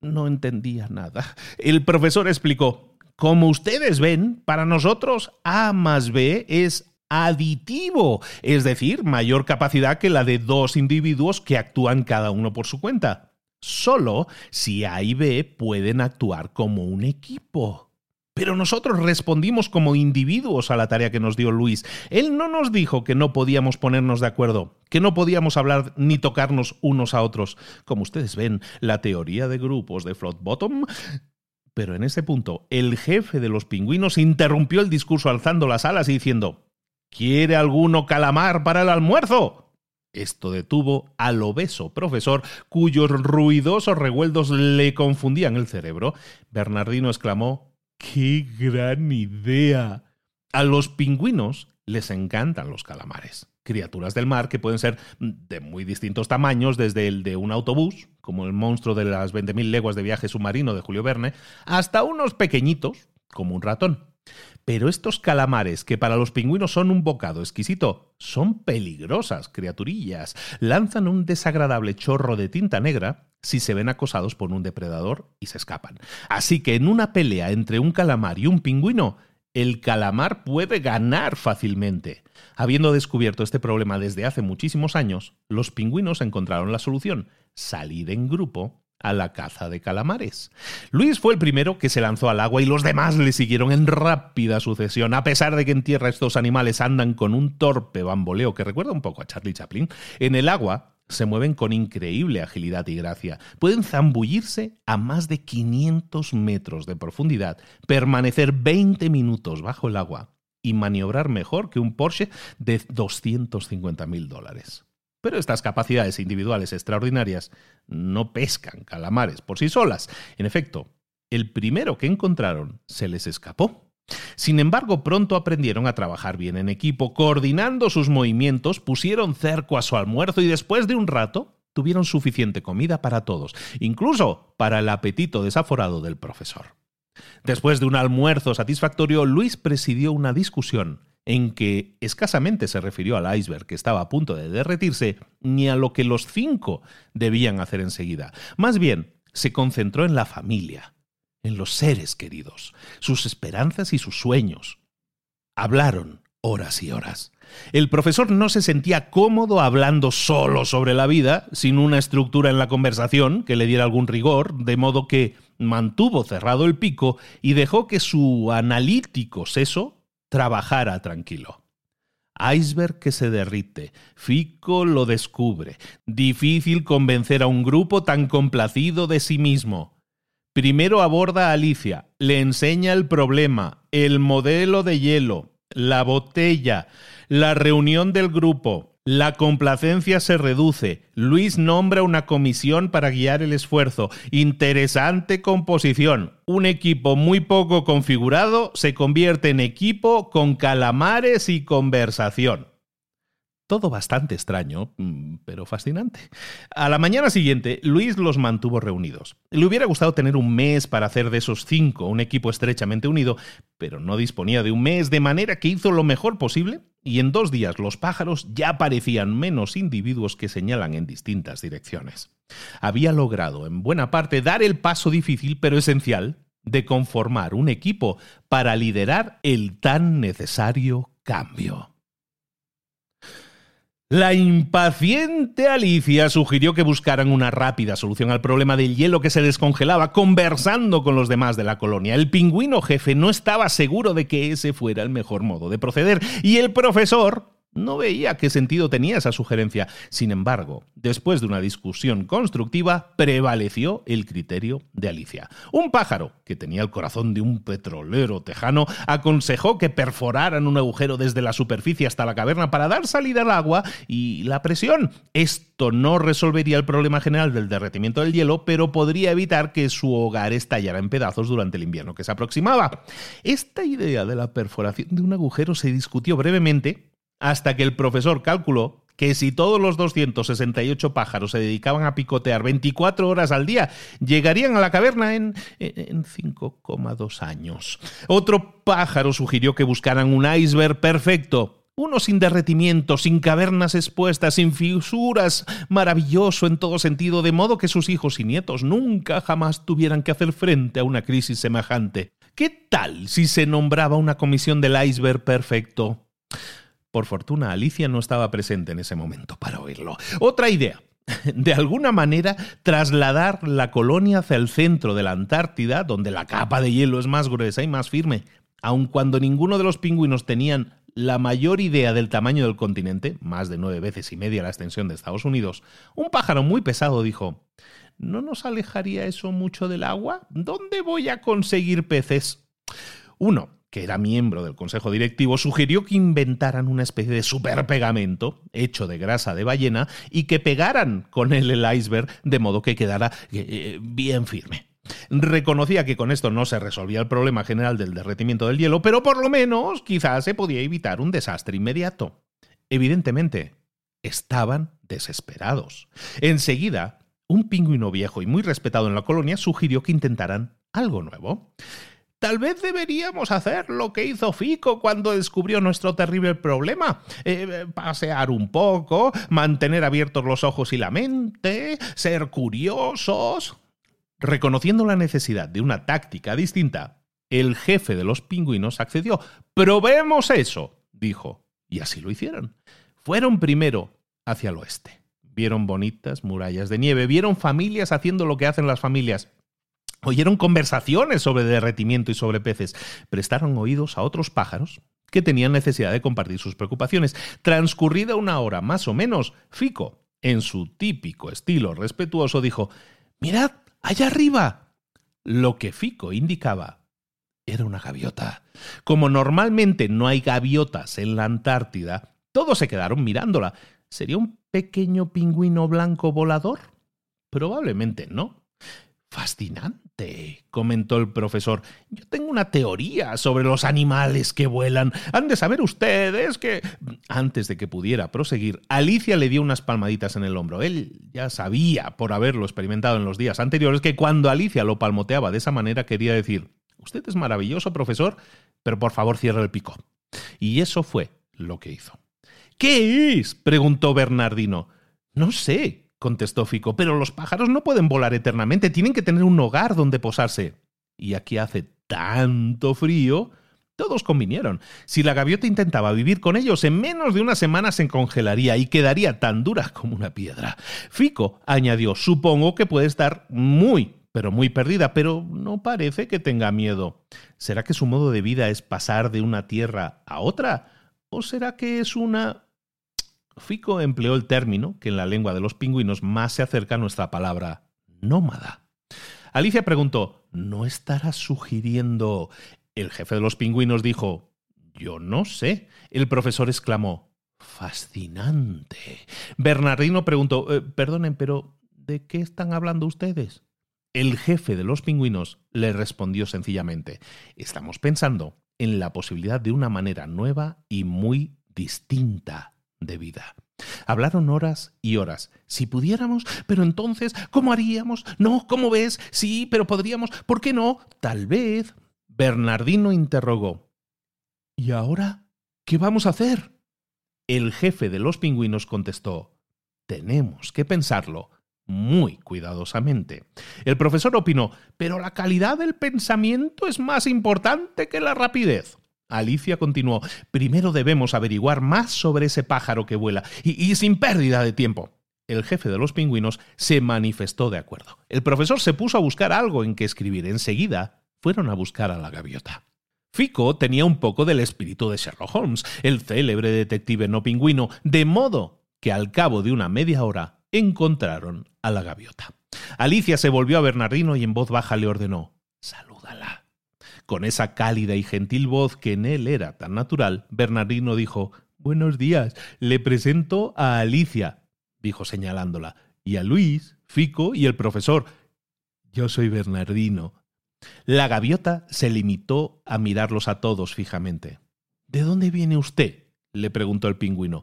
no entendía nada. El profesor explicó, como ustedes ven, para nosotros A más B es aditivo, es decir, mayor capacidad que la de dos individuos que actúan cada uno por su cuenta. Solo si A y B pueden actuar como un equipo. Pero nosotros respondimos como individuos a la tarea que nos dio Luis. Él no nos dijo que no podíamos ponernos de acuerdo, que no podíamos hablar ni tocarnos unos a otros. Como ustedes ven, la teoría de grupos de Float Bottom pero en ese punto, el jefe de los pingüinos interrumpió el discurso alzando las alas y diciendo ¿Quiere alguno calamar para el almuerzo? Esto detuvo al obeso profesor, cuyos ruidosos revueltos le confundían el cerebro. Bernardino exclamó ¡Qué gran idea! A los pingüinos les encantan los calamares, criaturas del mar que pueden ser de muy distintos tamaños, desde el de un autobús, como el monstruo de las 20.000 leguas de viaje submarino de Julio Verne, hasta unos pequeñitos, como un ratón. Pero estos calamares, que para los pingüinos son un bocado exquisito, son peligrosas criaturillas. Lanzan un desagradable chorro de tinta negra si se ven acosados por un depredador y se escapan. Así que en una pelea entre un calamar y un pingüino, el calamar puede ganar fácilmente. Habiendo descubierto este problema desde hace muchísimos años, los pingüinos encontraron la solución, salir en grupo a la caza de calamares. Luis fue el primero que se lanzó al agua y los demás le siguieron en rápida sucesión, a pesar de que en tierra estos animales andan con un torpe bamboleo que recuerda un poco a Charlie Chaplin. En el agua se mueven con increíble agilidad y gracia. Pueden zambullirse a más de 500 metros de profundidad, permanecer 20 minutos bajo el agua y maniobrar mejor que un Porsche de 250 mil dólares. Pero estas capacidades individuales extraordinarias no pescan calamares por sí solas. En efecto, el primero que encontraron se les escapó. Sin embargo, pronto aprendieron a trabajar bien en equipo, coordinando sus movimientos, pusieron cerco a su almuerzo y después de un rato tuvieron suficiente comida para todos, incluso para el apetito desaforado del profesor. Después de un almuerzo satisfactorio, Luis presidió una discusión en que escasamente se refirió al iceberg que estaba a punto de derretirse, ni a lo que los cinco debían hacer enseguida. Más bien, se concentró en la familia, en los seres queridos, sus esperanzas y sus sueños. Hablaron horas y horas. El profesor no se sentía cómodo hablando solo sobre la vida, sin una estructura en la conversación que le diera algún rigor, de modo que mantuvo cerrado el pico y dejó que su analítico seso trabajara tranquilo. Iceberg que se derrite. Fico lo descubre. Difícil convencer a un grupo tan complacido de sí mismo. Primero aborda a Alicia, le enseña el problema, el modelo de hielo, la botella, la reunión del grupo, la complacencia se reduce. Luis nombra una comisión para guiar el esfuerzo. Interesante composición. Un equipo muy poco configurado se convierte en equipo con calamares y conversación. Todo bastante extraño, mm, pero fascinante. A la mañana siguiente, Luis los mantuvo reunidos. Le hubiera gustado tener un mes para hacer de esos cinco un equipo estrechamente unido, pero no disponía de un mes, de manera que hizo lo mejor posible y en dos días los pájaros ya parecían menos individuos que señalan en distintas direcciones. Había logrado en buena parte dar el paso difícil pero esencial de conformar un equipo para liderar el tan necesario cambio. La impaciente Alicia sugirió que buscaran una rápida solución al problema del hielo que se descongelaba conversando con los demás de la colonia. El pingüino jefe no estaba seguro de que ese fuera el mejor modo de proceder y el profesor no veía qué sentido tenía esa sugerencia. Sin embargo, después de una discusión constructiva, prevaleció el criterio de Alicia. Un pájaro, que tenía el corazón de un petrolero tejano, aconsejó que perforaran un agujero desde la superficie hasta la caverna para dar salida al agua y la presión. Esto no resolvería el problema general del derretimiento del hielo, pero podría evitar que su hogar estallara en pedazos durante el invierno que se aproximaba. Esta idea de la perforación de un agujero se discutió brevemente hasta que el profesor calculó que si todos los 268 pájaros se dedicaban a picotear 24 horas al día, llegarían a la caverna en, en 5,2 años. Otro pájaro sugirió que buscaran un iceberg perfecto, uno sin derretimiento, sin cavernas expuestas, sin fisuras, maravilloso en todo sentido, de modo que sus hijos y nietos nunca jamás tuvieran que hacer frente a una crisis semejante. ¿Qué tal si se nombraba una comisión del iceberg perfecto? Por fortuna, Alicia no estaba presente en ese momento para oírlo. Otra idea. De alguna manera, trasladar la colonia hacia el centro de la Antártida, donde la capa de hielo es más gruesa y más firme. Aun cuando ninguno de los pingüinos tenían la mayor idea del tamaño del continente, más de nueve veces y media la extensión de Estados Unidos, un pájaro muy pesado dijo, ¿no nos alejaría eso mucho del agua? ¿Dónde voy a conseguir peces? Uno, que era miembro del consejo directivo, sugirió que inventaran una especie de superpegamento hecho de grasa de ballena y que pegaran con él el iceberg de modo que quedara eh, eh, bien firme. Reconocía que con esto no se resolvía el problema general del derretimiento del hielo, pero por lo menos quizás se podía evitar un desastre inmediato. Evidentemente, estaban desesperados. Enseguida, un pingüino viejo y muy respetado en la colonia sugirió que intentaran algo nuevo. Tal vez deberíamos hacer lo que hizo Fico cuando descubrió nuestro terrible problema. Eh, pasear un poco, mantener abiertos los ojos y la mente, ser curiosos. Reconociendo la necesidad de una táctica distinta, el jefe de los pingüinos accedió. Probemos eso, dijo. Y así lo hicieron. Fueron primero hacia el oeste. Vieron bonitas murallas de nieve, vieron familias haciendo lo que hacen las familias, Oyeron conversaciones sobre derretimiento y sobre peces. Prestaron oídos a otros pájaros que tenían necesidad de compartir sus preocupaciones. Transcurrida una hora más o menos, Fico, en su típico estilo respetuoso, dijo, Mirad, allá arriba. Lo que Fico indicaba era una gaviota. Como normalmente no hay gaviotas en la Antártida, todos se quedaron mirándola. ¿Sería un pequeño pingüino blanco volador? Probablemente no. Fascinante, comentó el profesor. Yo tengo una teoría sobre los animales que vuelan. Han de saber ustedes que... Antes de que pudiera proseguir, Alicia le dio unas palmaditas en el hombro. Él ya sabía, por haberlo experimentado en los días anteriores, que cuando Alicia lo palmoteaba de esa manera quería decir, usted es maravilloso, profesor, pero por favor cierre el pico. Y eso fue lo que hizo. ¿Qué es? preguntó Bernardino. No sé, contestó Fico, pero los pájaros no pueden volar eternamente, tienen que tener un hogar donde posarse. Y aquí hace tanto frío. Todos convinieron. Si la gaviota intentaba vivir con ellos, en menos de una semana se congelaría y quedaría tan dura como una piedra. Fico añadió, supongo que puede estar muy, pero muy perdida, pero no parece que tenga miedo. ¿Será que su modo de vida es pasar de una tierra a otra? ¿O será que es una Fico empleó el término que en la lengua de los pingüinos más se acerca a nuestra palabra nómada. Alicia preguntó, ¿no estarás sugiriendo? El jefe de los pingüinos dijo, yo no sé. El profesor exclamó, fascinante. Bernardino preguntó, eh, perdonen, pero ¿de qué están hablando ustedes? El jefe de los pingüinos le respondió sencillamente, estamos pensando en la posibilidad de una manera nueva y muy distinta de vida. Hablaron horas y horas. Si pudiéramos, pero entonces, ¿cómo haríamos? No, ¿cómo ves? Sí, pero podríamos. ¿Por qué no? Tal vez. Bernardino interrogó. ¿Y ahora? ¿Qué vamos a hacer? El jefe de los pingüinos contestó. Tenemos que pensarlo muy cuidadosamente. El profesor opinó, pero la calidad del pensamiento es más importante que la rapidez. Alicia continuó, primero debemos averiguar más sobre ese pájaro que vuela, y, sin pérdida de tiempo. El jefe de los pingüinos se manifestó de acuerdo. El profesor se puso a buscar algo en que escribir. Enseguida fueron a buscar a la gaviota. Fico tenía un poco del espíritu de Sherlock Holmes, el célebre detective no pingüino, de modo que al cabo de una media hora encontraron a la gaviota. Alicia se volvió a Bernardino y en voz baja le ordenó. Con esa cálida y gentil voz que en él era tan natural, Bernardino dijo Buenos días, le presento a Alicia, dijo señalándola, y a Luis, Fico y el profesor. Yo soy Bernardino. La gaviota se limitó a mirarlos a todos fijamente. ¿De dónde viene usted? le preguntó el pingüino.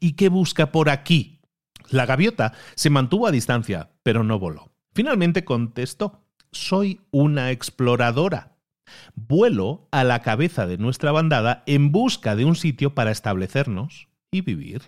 ¿Y qué busca por aquí? La gaviota se mantuvo a distancia, pero no voló. Finalmente contestó, soy una exploradora. Vuelo a la cabeza de nuestra bandada en busca de un sitio para establecernos y vivir.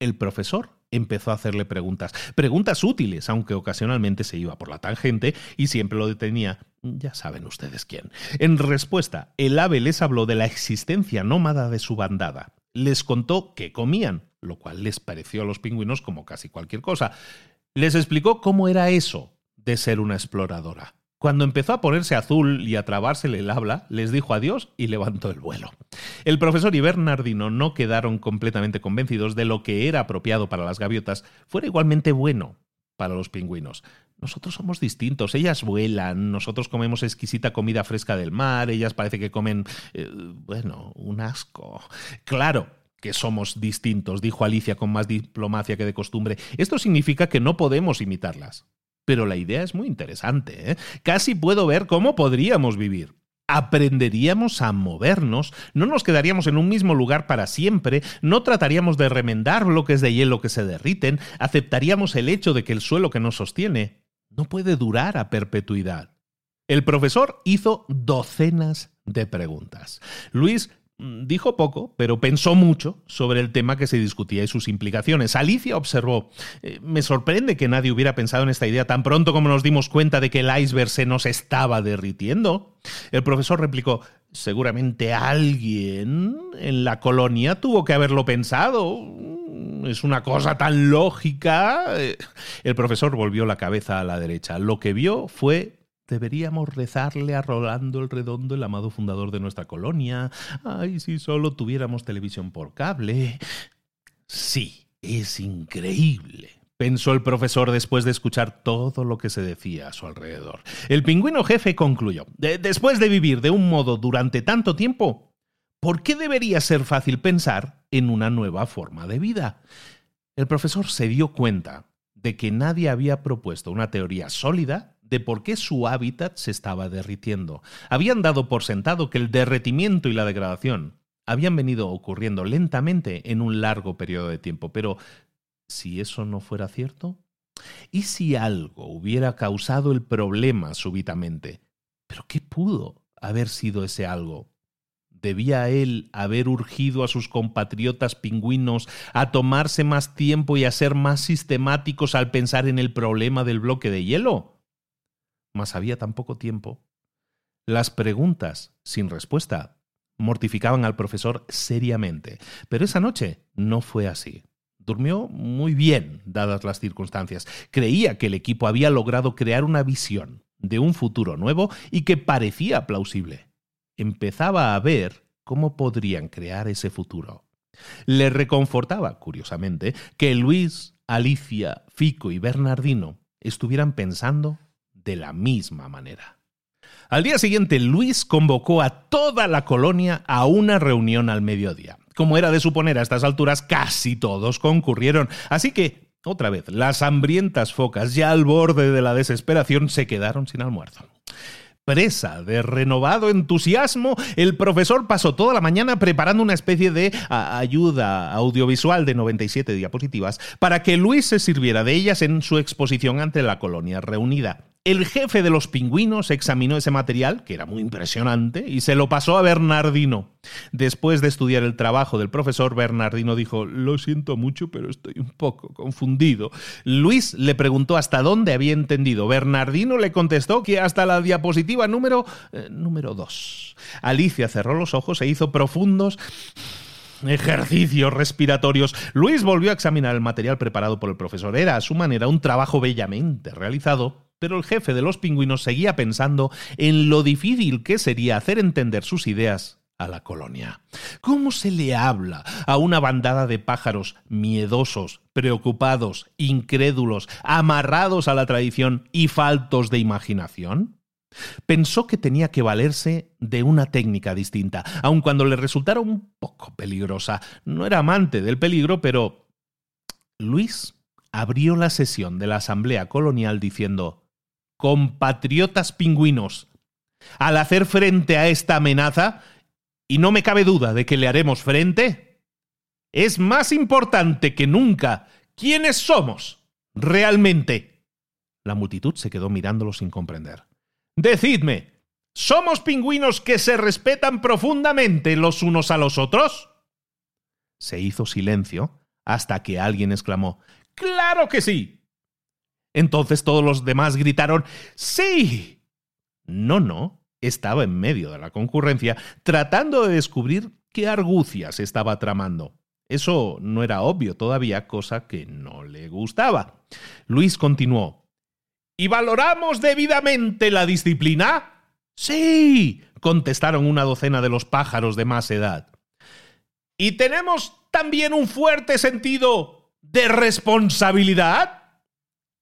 El profesor empezó a hacerle preguntas, preguntas útiles, aunque ocasionalmente se iba por la tangente y siempre lo detenía, ya saben ustedes quién. En respuesta, el ave les habló de la existencia nómada de su bandada. Les contó qué comían, lo cual les pareció a los pingüinos como casi cualquier cosa. Les explicó cómo era eso de ser una exploradora. Cuando empezó a ponerse azul y a trabársele el habla, les dijo adiós y levantó el vuelo. El profesor y Bernardino no quedaron completamente convencidos de lo que era apropiado para las gaviotas fuera igualmente bueno para los pingüinos. Nosotros somos distintos, ellas vuelan, nosotros comemos exquisita comida fresca del mar, ellas parece que comen, eh, bueno, un asco. Claro, que somos distintos, dijo Alicia con más diplomacia que de costumbre. Esto significa que no podemos imitarlas. Pero la idea es muy interesante. ¿eh? Casi puedo ver cómo podríamos vivir. Aprenderíamos a movernos, no nos quedaríamos en un mismo lugar para siempre, no trataríamos de remendar bloques de hielo que se derriten, aceptaríamos el hecho de que el suelo que nos sostiene no puede durar a perpetuidad. El profesor hizo docenas de preguntas. Luis dijo poco, pero pensó mucho sobre el tema que se discutía y sus implicaciones. Alicia observó, eh, me sorprende que nadie hubiera pensado en esta idea tan pronto como nos dimos cuenta de que el iceberg se nos estaba derritiendo. El profesor replicó, seguramente alguien en la colonia tuvo que haberlo pensado. Mm, es una cosa tan lógica. El profesor volvió la cabeza a la derecha. Lo que vio fue Deberíamos rezarle a Rolando el Redondo, el amado fundador de nuestra colonia. Ay, si solo tuviéramos televisión por cable. Sí, es increíble, pensó el profesor después de escuchar todo lo que se decía a su alrededor. El pingüino jefe concluyó, después de vivir de un modo durante tanto tiempo, ¿por qué debería ser fácil pensar en una nueva forma de vida? El profesor se dio cuenta de que nadie había propuesto una teoría sólida de por qué su hábitat se estaba derritiendo. Habían dado por sentado que el derretimiento y la degradación habían venido ocurriendo lentamente en un largo periodo de tiempo, pero si eso no fuera cierto, ¿y si algo hubiera causado el problema súbitamente? ¿Pero qué pudo haber sido ese algo? ¿Debía él haber urgido a sus compatriotas pingüinos a tomarse más tiempo y a ser más sistemáticos al pensar en el problema del bloque de hielo? Mas había tan poco tiempo. Las preguntas sin respuesta mortificaban al profesor seriamente, pero esa noche no fue así. Durmió muy bien, dadas las circunstancias. Creía que el equipo había logrado crear una visión de un futuro nuevo y que parecía plausible. Empezaba a ver cómo podrían crear ese futuro. Le reconfortaba, curiosamente, que Luis, Alicia, Fico y Bernardino estuvieran pensando de la misma manera. Al día siguiente, Luis convocó a toda la colonia a una reunión al mediodía. Como era de suponer a estas alturas, casi todos concurrieron. Así que, otra vez, las hambrientas focas, ya al borde de la desesperación, se quedaron sin almuerzo. Presa de renovado entusiasmo, el profesor pasó toda la mañana preparando una especie de ayuda audiovisual de 97 diapositivas para que Luis se sirviera de ellas en su exposición ante la colonia reunida. El jefe de los pingüinos examinó ese material, que era muy impresionante, y se lo pasó a Bernardino. Después de estudiar el trabajo del profesor, Bernardino dijo, lo siento mucho, pero estoy un poco confundido. Luis le preguntó hasta dónde había entendido. Bernardino le contestó que hasta la diapositiva número... Eh, número 2. Alicia cerró los ojos e hizo profundos ejercicios respiratorios. Luis volvió a examinar el material preparado por el profesor. Era, a su manera, un trabajo bellamente realizado, pero el jefe de los pingüinos seguía pensando en lo difícil que sería hacer entender sus ideas a la colonia. ¿Cómo se le habla a una bandada de pájaros miedosos, preocupados, incrédulos, amarrados a la tradición y faltos de imaginación? Pensó que tenía que valerse de una técnica distinta, aun cuando le resultara un poco peligrosa. No era amante del peligro, pero Luis abrió la sesión de la Asamblea Colonial diciendo compatriotas pingüinos, al hacer frente a esta amenaza, y no me cabe duda de que le haremos frente, es más importante que nunca quiénes somos realmente. La multitud se quedó mirándolo sin comprender. Decidme, ¿somos pingüinos que se respetan profundamente los unos a los otros? Se hizo silencio hasta que alguien exclamó, Claro que sí. Entonces todos los demás gritaron ¡Sí! No, no, estaba en medio de la concurrencia, tratando de descubrir qué argucias estaba tramando. Eso no era obvio todavía, cosa que no le gustaba. Luis continuó. ¿Y valoramos debidamente la disciplina? Sí, contestaron una docena de los pájaros de más edad. ¿Y tenemos también un fuerte sentido de responsabilidad?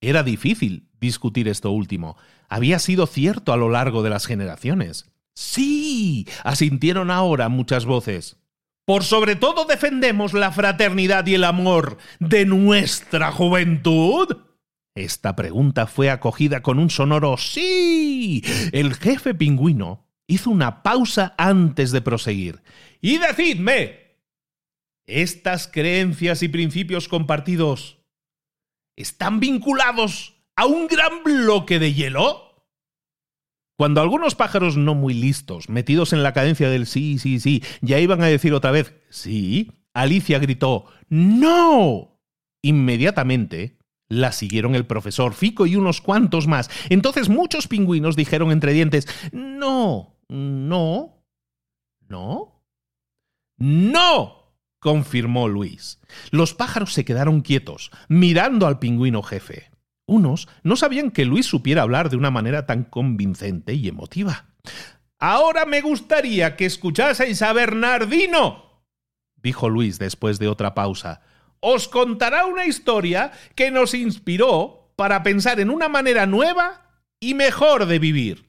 Era difícil discutir esto último. Había sido cierto a lo largo de las generaciones. Sí, asintieron ahora muchas voces. Por sobre todo defendemos la fraternidad y el amor de nuestra juventud. Esta pregunta fue acogida con un sonoro sí. El jefe pingüino hizo una pausa antes de proseguir. Y decidme, ¿estas creencias y principios compartidos están vinculados a un gran bloque de hielo? Cuando algunos pájaros no muy listos, metidos en la cadencia del sí, sí, sí, ya iban a decir otra vez sí, Alicia gritó ¡No! Inmediatamente la siguieron el profesor Fico y unos cuantos más. Entonces muchos pingüinos dijeron entre dientes No, no, no, no confirmó Luis. Los pájaros se quedaron quietos, mirando al pingüino jefe. Unos no sabían que Luis supiera hablar de una manera tan convincente y emotiva. Ahora me gustaría que escuchaseis a Bernardino, dijo Luis después de otra pausa. Os contará una historia que nos inspiró para pensar en una manera nueva y mejor de vivir.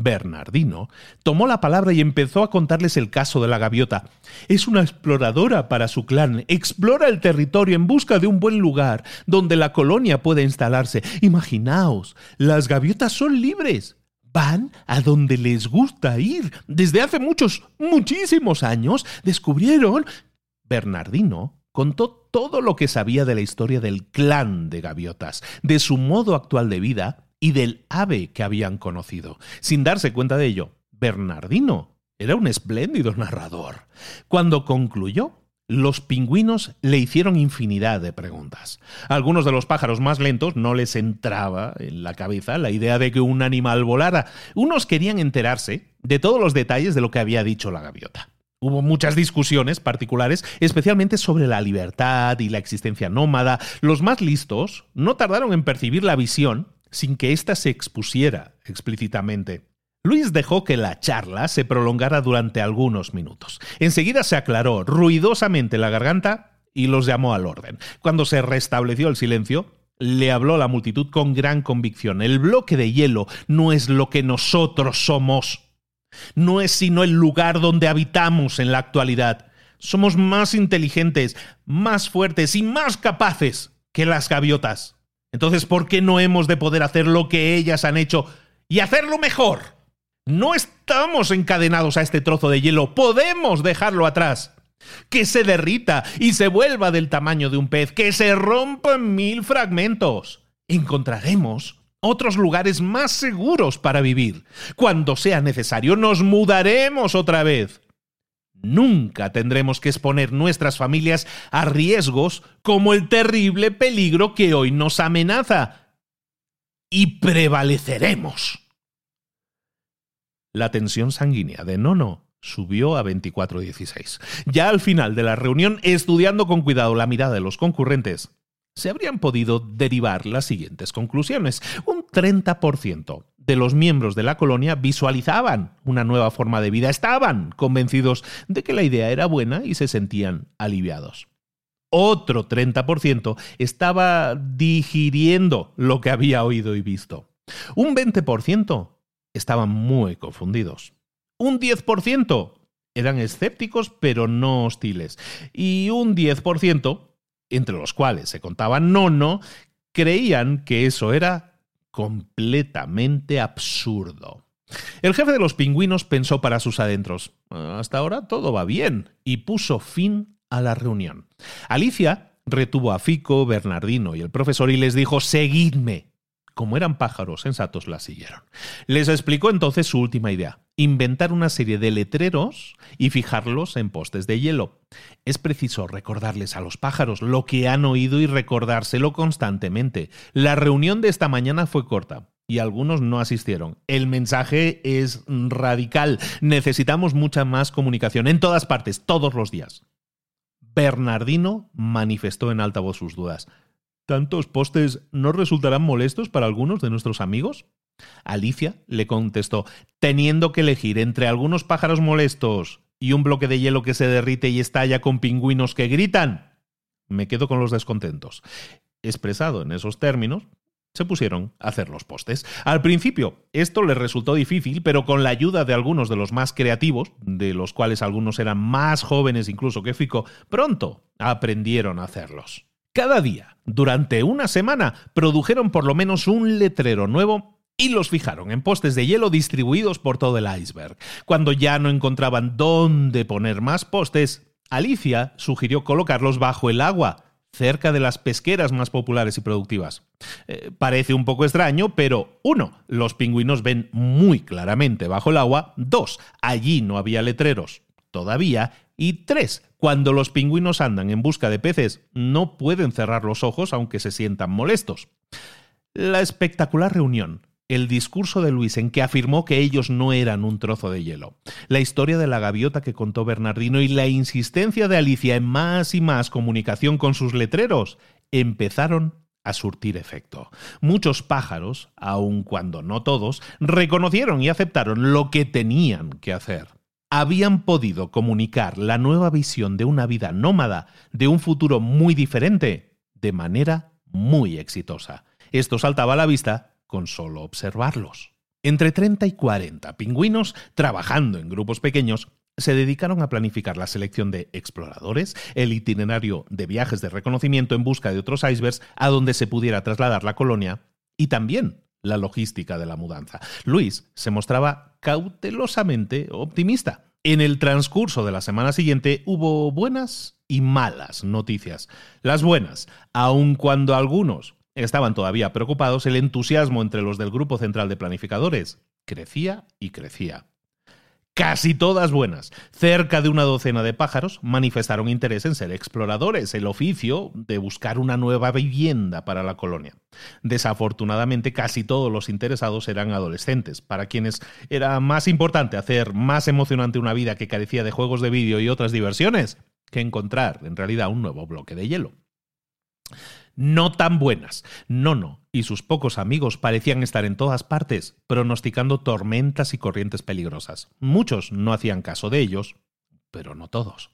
Bernardino, tomó la palabra y empezó a contarles el caso de la gaviota. Es una exploradora para su clan, explora el territorio en busca de un buen lugar donde la colonia pueda instalarse. Imaginaos, las gaviotas son libres. Van a donde les gusta ir. Desde hace muchos, muchísimos años descubrieron... Bernardino contó todo lo que sabía de la historia del clan de gaviotas, de su modo actual de vida y del ave que habían conocido. Sin darse cuenta de ello, Bernardino era un espléndido narrador. Cuando concluyó, los pingüinos le hicieron infinidad de preguntas. A algunos de los pájaros más lentos no les entraba en la cabeza la idea de que un animal volara. Unos querían enterarse de todos los detalles de lo que había dicho la gaviota. Hubo muchas discusiones particulares, especialmente sobre la libertad y la existencia nómada. Los más listos no tardaron en percibir la visión sin que ésta se expusiera explícitamente. Luis dejó que la charla se prolongara durante algunos minutos. Enseguida se aclaró ruidosamente la garganta y los llamó al orden. Cuando se restableció el silencio, le habló la multitud con gran convicción. El bloque de hielo no es lo que nosotros somos. No es sino el lugar donde habitamos en la actualidad. Somos más inteligentes, más fuertes y más capaces que las gaviotas. Entonces, ¿por qué no hemos de poder hacer lo que ellas han hecho y hacerlo mejor? No estamos encadenados a este trozo de hielo, podemos dejarlo atrás. Que se derrita y se vuelva del tamaño de un pez, que se rompa en mil fragmentos. Encontraremos otros lugares más seguros para vivir. Cuando sea necesario, nos mudaremos otra vez. Nunca tendremos que exponer nuestras familias a riesgos como el terrible peligro que hoy nos amenaza. Y prevaleceremos. La tensión sanguínea de Nono subió a 24-16. Ya al final de la reunión, estudiando con cuidado la mirada de los concurrentes, se habrían podido derivar las siguientes conclusiones. Un 30% de los miembros de la colonia visualizaban una nueva forma de vida, estaban convencidos de que la idea era buena y se sentían aliviados. Otro 30% estaba digiriendo lo que había oído y visto. Un 20% estaban muy confundidos. Un 10% eran escépticos pero no hostiles. Y un 10%, entre los cuales se contaba Nono, creían que eso era completamente absurdo. El jefe de los pingüinos pensó para sus adentros, hasta ahora todo va bien, y puso fin a la reunión. Alicia retuvo a Fico, Bernardino y el profesor y les dijo, seguidme. Como eran pájaros sensatos, la siguieron. Les explicó entonces su última idea, inventar una serie de letreros y fijarlos en postes de hielo. Es preciso recordarles a los pájaros lo que han oído y recordárselo constantemente. La reunión de esta mañana fue corta, y algunos no asistieron. El mensaje es radical. Necesitamos mucha más comunicación en todas partes, todos los días. Bernardino manifestó en alta voz sus dudas. ¿Tantos postes no resultarán molestos para algunos de nuestros amigos? Alicia le contestó, teniendo que elegir entre algunos pájaros molestos y un bloque de hielo que se derrite y estalla con pingüinos que gritan, me quedo con los descontentos. Expresado en esos términos, se pusieron a hacer los postes. Al principio esto les resultó difícil, pero con la ayuda de algunos de los más creativos, de los cuales algunos eran más jóvenes incluso que Fico, pronto aprendieron a hacerlos. Cada día, durante una semana, produjeron por lo menos un letrero nuevo y los fijaron en postes de hielo distribuidos por todo el iceberg. Cuando ya no encontraban dónde poner más postes, Alicia sugirió colocarlos bajo el agua, cerca de las pesqueras más populares y productivas. Eh, parece un poco extraño, pero uno, los pingüinos ven muy claramente bajo el agua, dos, allí no había letreros todavía, y tres, cuando los pingüinos andan en busca de peces, no pueden cerrar los ojos aunque se sientan molestos. La espectacular reunión, el discurso de Luis en que afirmó que ellos no eran un trozo de hielo, la historia de la gaviota que contó Bernardino y la insistencia de Alicia en más y más comunicación con sus letreros empezaron a surtir efecto. Muchos pájaros, aun cuando no todos, reconocieron y aceptaron lo que tenían que hacer habían podido comunicar la nueva visión de una vida nómada, de un futuro muy diferente, de manera muy exitosa. Esto saltaba a la vista con solo observarlos. Entre 30 y 40 pingüinos, trabajando en grupos pequeños, se dedicaron a planificar la selección de exploradores, el itinerario de viajes de reconocimiento en busca de otros icebergs a donde se pudiera trasladar la colonia y también la logística de la mudanza. Luis se mostraba cautelosamente optimista. En el transcurso de la semana siguiente hubo buenas y malas noticias. Las buenas, aun cuando algunos estaban todavía preocupados, el entusiasmo entre los del grupo central de planificadores crecía y crecía casi todas buenas. Cerca de una docena de pájaros manifestaron interés en ser exploradores, el oficio de buscar una nueva vivienda para la colonia. Desafortunadamente, casi todos los interesados eran adolescentes, para quienes era más importante hacer más emocionante una vida que carecía de juegos de vídeo y otras diversiones que encontrar en realidad un nuevo bloque de hielo no tan buenas. Nono y sus pocos amigos parecían estar en todas partes, pronosticando tormentas y corrientes peligrosas. Muchos no hacían caso de ellos, pero no todos.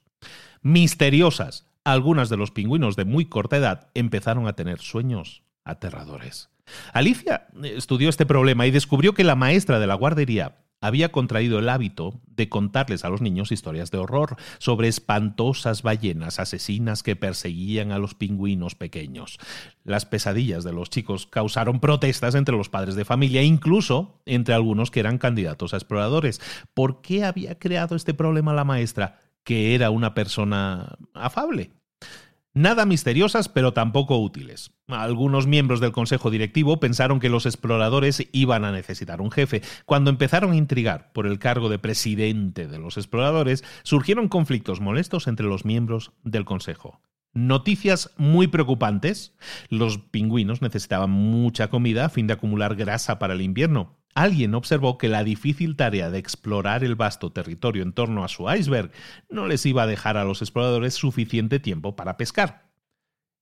Misteriosas, algunas de los pingüinos de muy corta edad empezaron a tener sueños aterradores. Alicia estudió este problema y descubrió que la maestra de la guardería había contraído el hábito de contarles a los niños historias de horror sobre espantosas ballenas asesinas que perseguían a los pingüinos pequeños. Las pesadillas de los chicos causaron protestas entre los padres de familia, incluso entre algunos que eran candidatos a exploradores. ¿Por qué había creado este problema la maestra? Que era una persona afable. Nada misteriosas, pero tampoco útiles. Algunos miembros del consejo directivo pensaron que los exploradores iban a necesitar un jefe. Cuando empezaron a intrigar por el cargo de presidente de los exploradores, surgieron conflictos molestos entre los miembros del consejo. Noticias muy preocupantes. Los pingüinos necesitaban mucha comida a fin de acumular grasa para el invierno. Alguien observó que la difícil tarea de explorar el vasto territorio en torno a su iceberg no les iba a dejar a los exploradores suficiente tiempo para pescar.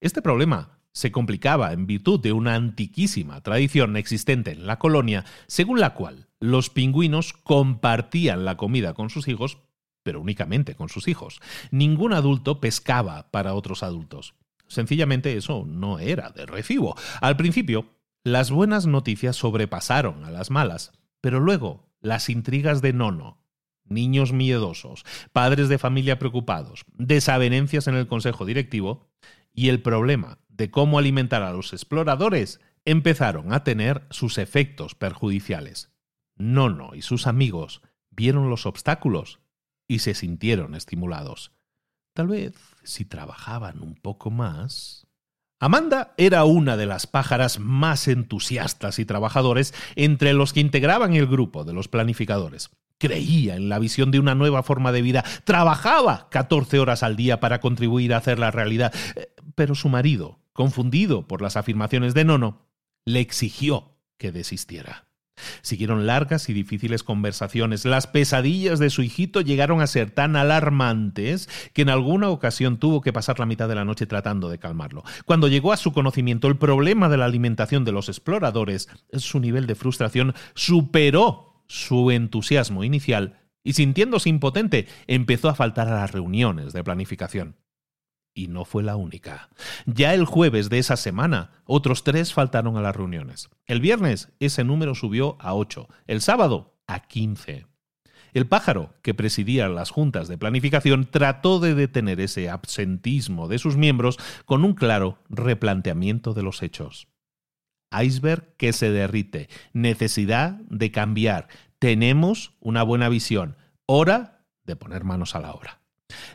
Este problema se complicaba en virtud de una antiquísima tradición existente en la colonia, según la cual los pingüinos compartían la comida con sus hijos, pero únicamente con sus hijos. Ningún adulto pescaba para otros adultos. Sencillamente eso no era de recibo. Al principio, las buenas noticias sobrepasaron a las malas, pero luego las intrigas de Nono, niños miedosos, padres de familia preocupados, desavenencias en el consejo directivo y el problema de cómo alimentar a los exploradores empezaron a tener sus efectos perjudiciales. Nono y sus amigos vieron los obstáculos y se sintieron estimulados. Tal vez si trabajaban un poco más. Amanda era una de las pájaras más entusiastas y trabajadores entre los que integraban el grupo de los planificadores. Creía en la visión de una nueva forma de vida, trabajaba 14 horas al día para contribuir a hacer la realidad, eh, pero su marido, confundido por las afirmaciones de Nono, le exigió que desistiera. Siguieron largas y difíciles conversaciones. Las pesadillas de su hijito llegaron a ser tan alarmantes que en alguna ocasión tuvo que pasar la mitad de la noche tratando de calmarlo. Cuando llegó a su conocimiento el problema de la alimentación de los exploradores, su nivel de frustración superó su entusiasmo inicial y sintiéndose impotente empezó a faltar a las reuniones de planificación y no fue la única. Ya el jueves de esa semana, otros tres faltaron a las reuniones. El viernes ese número subió a ocho, el sábado a quince. El pájaro, que presidía las juntas de planificación, trató de detener ese absentismo de sus miembros con un claro replanteamiento de los hechos. Iceberg que se derrite, necesidad de cambiar, tenemos una buena visión, hora de poner manos a la obra.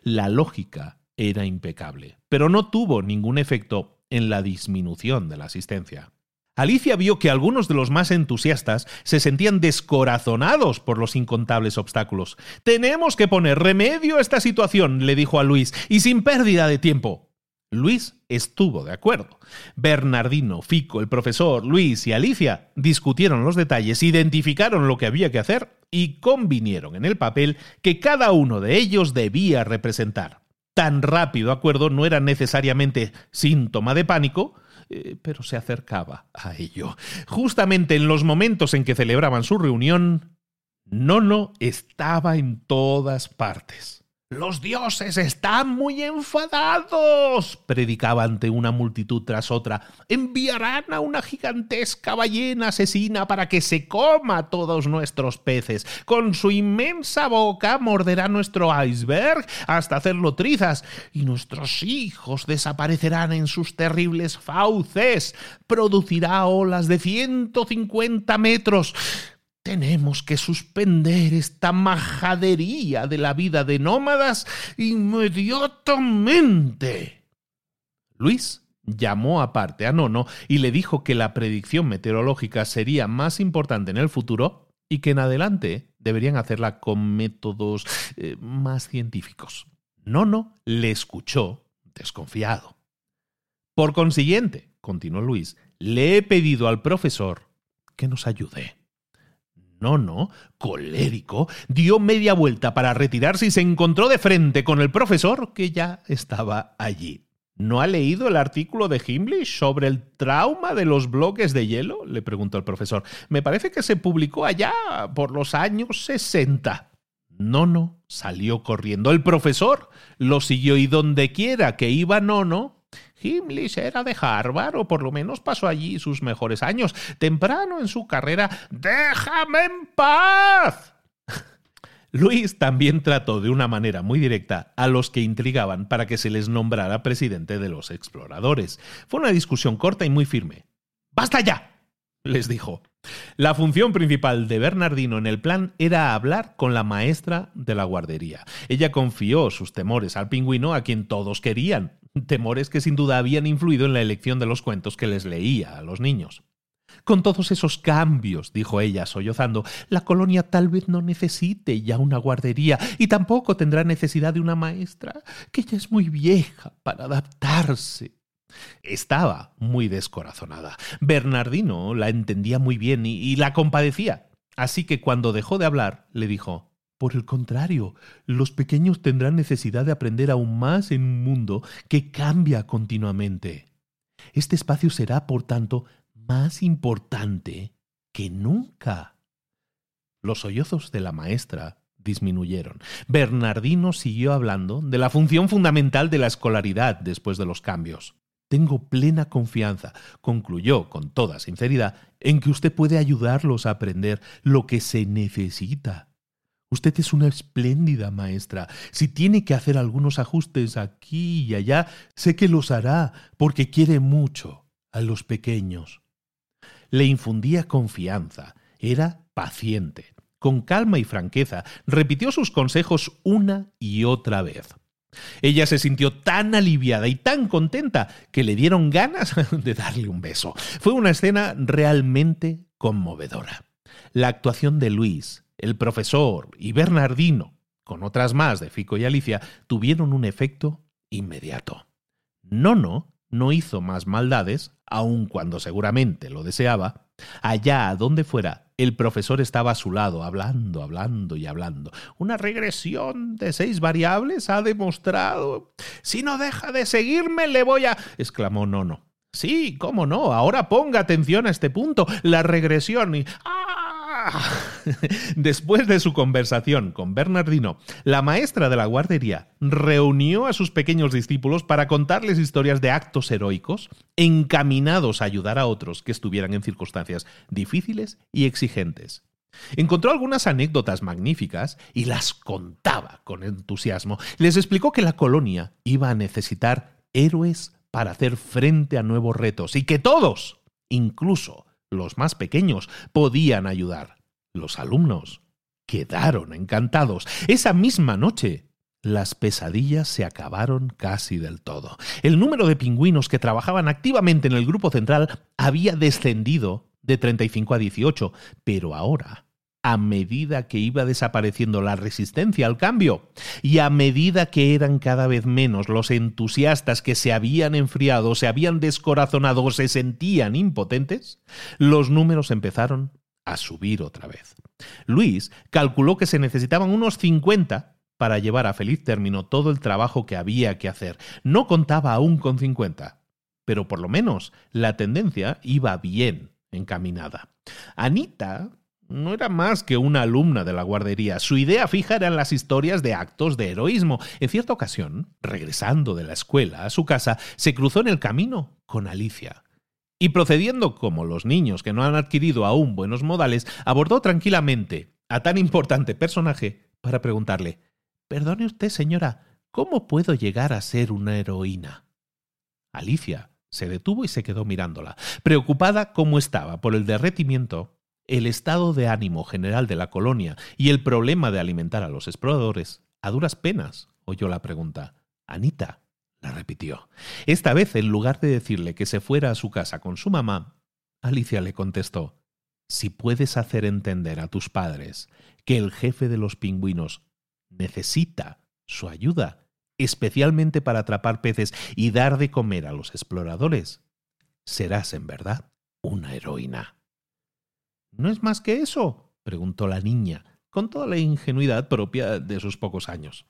La lógica era impecable, pero no tuvo ningún efecto en la disminución de la asistencia. Alicia vio que algunos de los más entusiastas se sentían descorazonados por los incontables obstáculos. Tenemos que poner remedio a esta situación, le dijo a Luis, y sin pérdida de tiempo. Luis estuvo de acuerdo. Bernardino, Fico, el profesor, Luis y Alicia discutieron los detalles, identificaron lo que había que hacer y convinieron en el papel que cada uno de ellos debía representar tan rápido acuerdo no era necesariamente síntoma de pánico, eh, pero se acercaba a ello. Justamente en los momentos en que celebraban su reunión, Nono estaba en todas partes. Los dioses están muy enfadados, predicaba ante una multitud tras otra. Enviarán a una gigantesca ballena asesina para que se coma todos nuestros peces. Con su inmensa boca morderá nuestro iceberg hasta hacerlo trizas, y nuestros hijos desaparecerán en sus terribles fauces. Producirá olas de 150 metros tenemos que suspender esta majadería de la vida de nómadas inmediatamente. Luis llamó aparte a Nono y le dijo que la predicción meteorológica sería más importante en el futuro y que en adelante deberían hacerla con métodos eh, más científicos. Nono le escuchó desconfiado. Por consiguiente, continuó Luis, le he pedido al profesor que nos ayude. Nono, colérico, dio media vuelta para retirarse y se encontró de frente con el profesor que ya estaba allí. ¿No ha leído el artículo de Himmlich sobre el trauma de los bloques de hielo? le preguntó el profesor. Me parece que se publicó allá por los años 60. Nono salió corriendo. El profesor lo siguió y donde quiera que iba Nono, Himmlich era de Harvard, o por lo menos pasó allí sus mejores años. Temprano en su carrera, ¡déjame en paz! Luis también trató de una manera muy directa a los que intrigaban para que se les nombrara presidente de los exploradores. Fue una discusión corta y muy firme. ¡Basta ya! les dijo. La función principal de Bernardino en el plan era hablar con la maestra de la guardería. Ella confió sus temores al pingüino a quien todos querían, temores que sin duda habían influido en la elección de los cuentos que les leía a los niños. Con todos esos cambios, dijo ella sollozando, la colonia tal vez no necesite ya una guardería y tampoco tendrá necesidad de una maestra, que ya es muy vieja para adaptarse. Estaba muy descorazonada. Bernardino la entendía muy bien y, la compadecía. Así que cuando dejó de hablar, le dijo por el contrario, los pequeños tendrán necesidad de aprender aún más en un mundo que cambia continuamente. Este espacio será, por tanto, más importante que nunca. Los sollozos de la maestra disminuyeron. Bernardino siguió hablando de la función fundamental de la escolaridad después de los cambios. Tengo plena confianza, concluyó con toda sinceridad, en que usted puede ayudarlos a aprender lo que se necesita. Usted es una espléndida maestra. Si tiene que hacer algunos ajustes aquí y allá, sé que los hará, porque quiere mucho a los pequeños. Le infundía confianza, era paciente. Con calma y franqueza, repitió sus consejos una y otra vez. Ella se sintió tan aliviada y tan contenta que le dieron ganas de darle un beso. Fue una escena realmente conmovedora. La actuación de Luis el profesor y Bernardino, con otras más de Fico y Alicia, tuvieron un efecto inmediato. Nono no hizo más maldades, aun cuando seguramente lo deseaba. Allá a donde fuera, el profesor estaba a su lado, hablando, hablando y hablando. Una regresión de seis variables ha demostrado. Si no deja de seguirme, le voy a. exclamó Nono. Sí, cómo no. Ahora ponga atención a este punto. La regresión. Y... Después de su conversación con Bernardino, la maestra de la guardería reunió a sus pequeños discípulos para contarles historias de actos heroicos encaminados a ayudar a otros que estuvieran en circunstancias difíciles y exigentes. Encontró algunas anécdotas magníficas y las contaba con entusiasmo. Les explicó que la colonia iba a necesitar héroes para hacer frente a nuevos retos y que todos, incluso los más pequeños, podían ayudar. Los alumnos quedaron encantados. Esa misma noche, las pesadillas se acabaron casi del todo. El número de pingüinos que trabajaban activamente en el grupo central había descendido de 35 a 18, pero ahora a medida que iba desapareciendo la resistencia al cambio y a medida que eran cada vez menos los entusiastas que se habían enfriado, se habían descorazonado o se sentían impotentes, los números empezaron a subir otra vez. Luis calculó que se necesitaban unos 50 para llevar a feliz término todo el trabajo que había que hacer. No contaba aún con 50, pero por lo menos la tendencia iba bien encaminada. Anita no era más que una alumna de la guardería. Su idea fija eran las historias de actos de heroísmo. En cierta ocasión, regresando de la escuela a su casa, se cruzó en el camino con Alicia. Y procediendo como los niños que no han adquirido aún buenos modales, abordó tranquilamente a tan importante personaje para preguntarle Perdone usted, señora, ¿cómo puedo llegar a ser una heroína? Alicia se detuvo y se quedó mirándola, preocupada como estaba por el derretimiento, el estado de ánimo general de la colonia y el problema de alimentar a los exploradores. A duras penas oyó la pregunta. Anita, la repitió. Esta vez, en lugar de decirle que se fuera a su casa con su mamá, Alicia le contestó Si puedes hacer entender a tus padres que el jefe de los pingüinos necesita su ayuda, especialmente para atrapar peces y dar de comer a los exploradores, serás en verdad una heroína. ¿No es más que eso? preguntó la niña, con toda la ingenuidad propia de sus pocos años.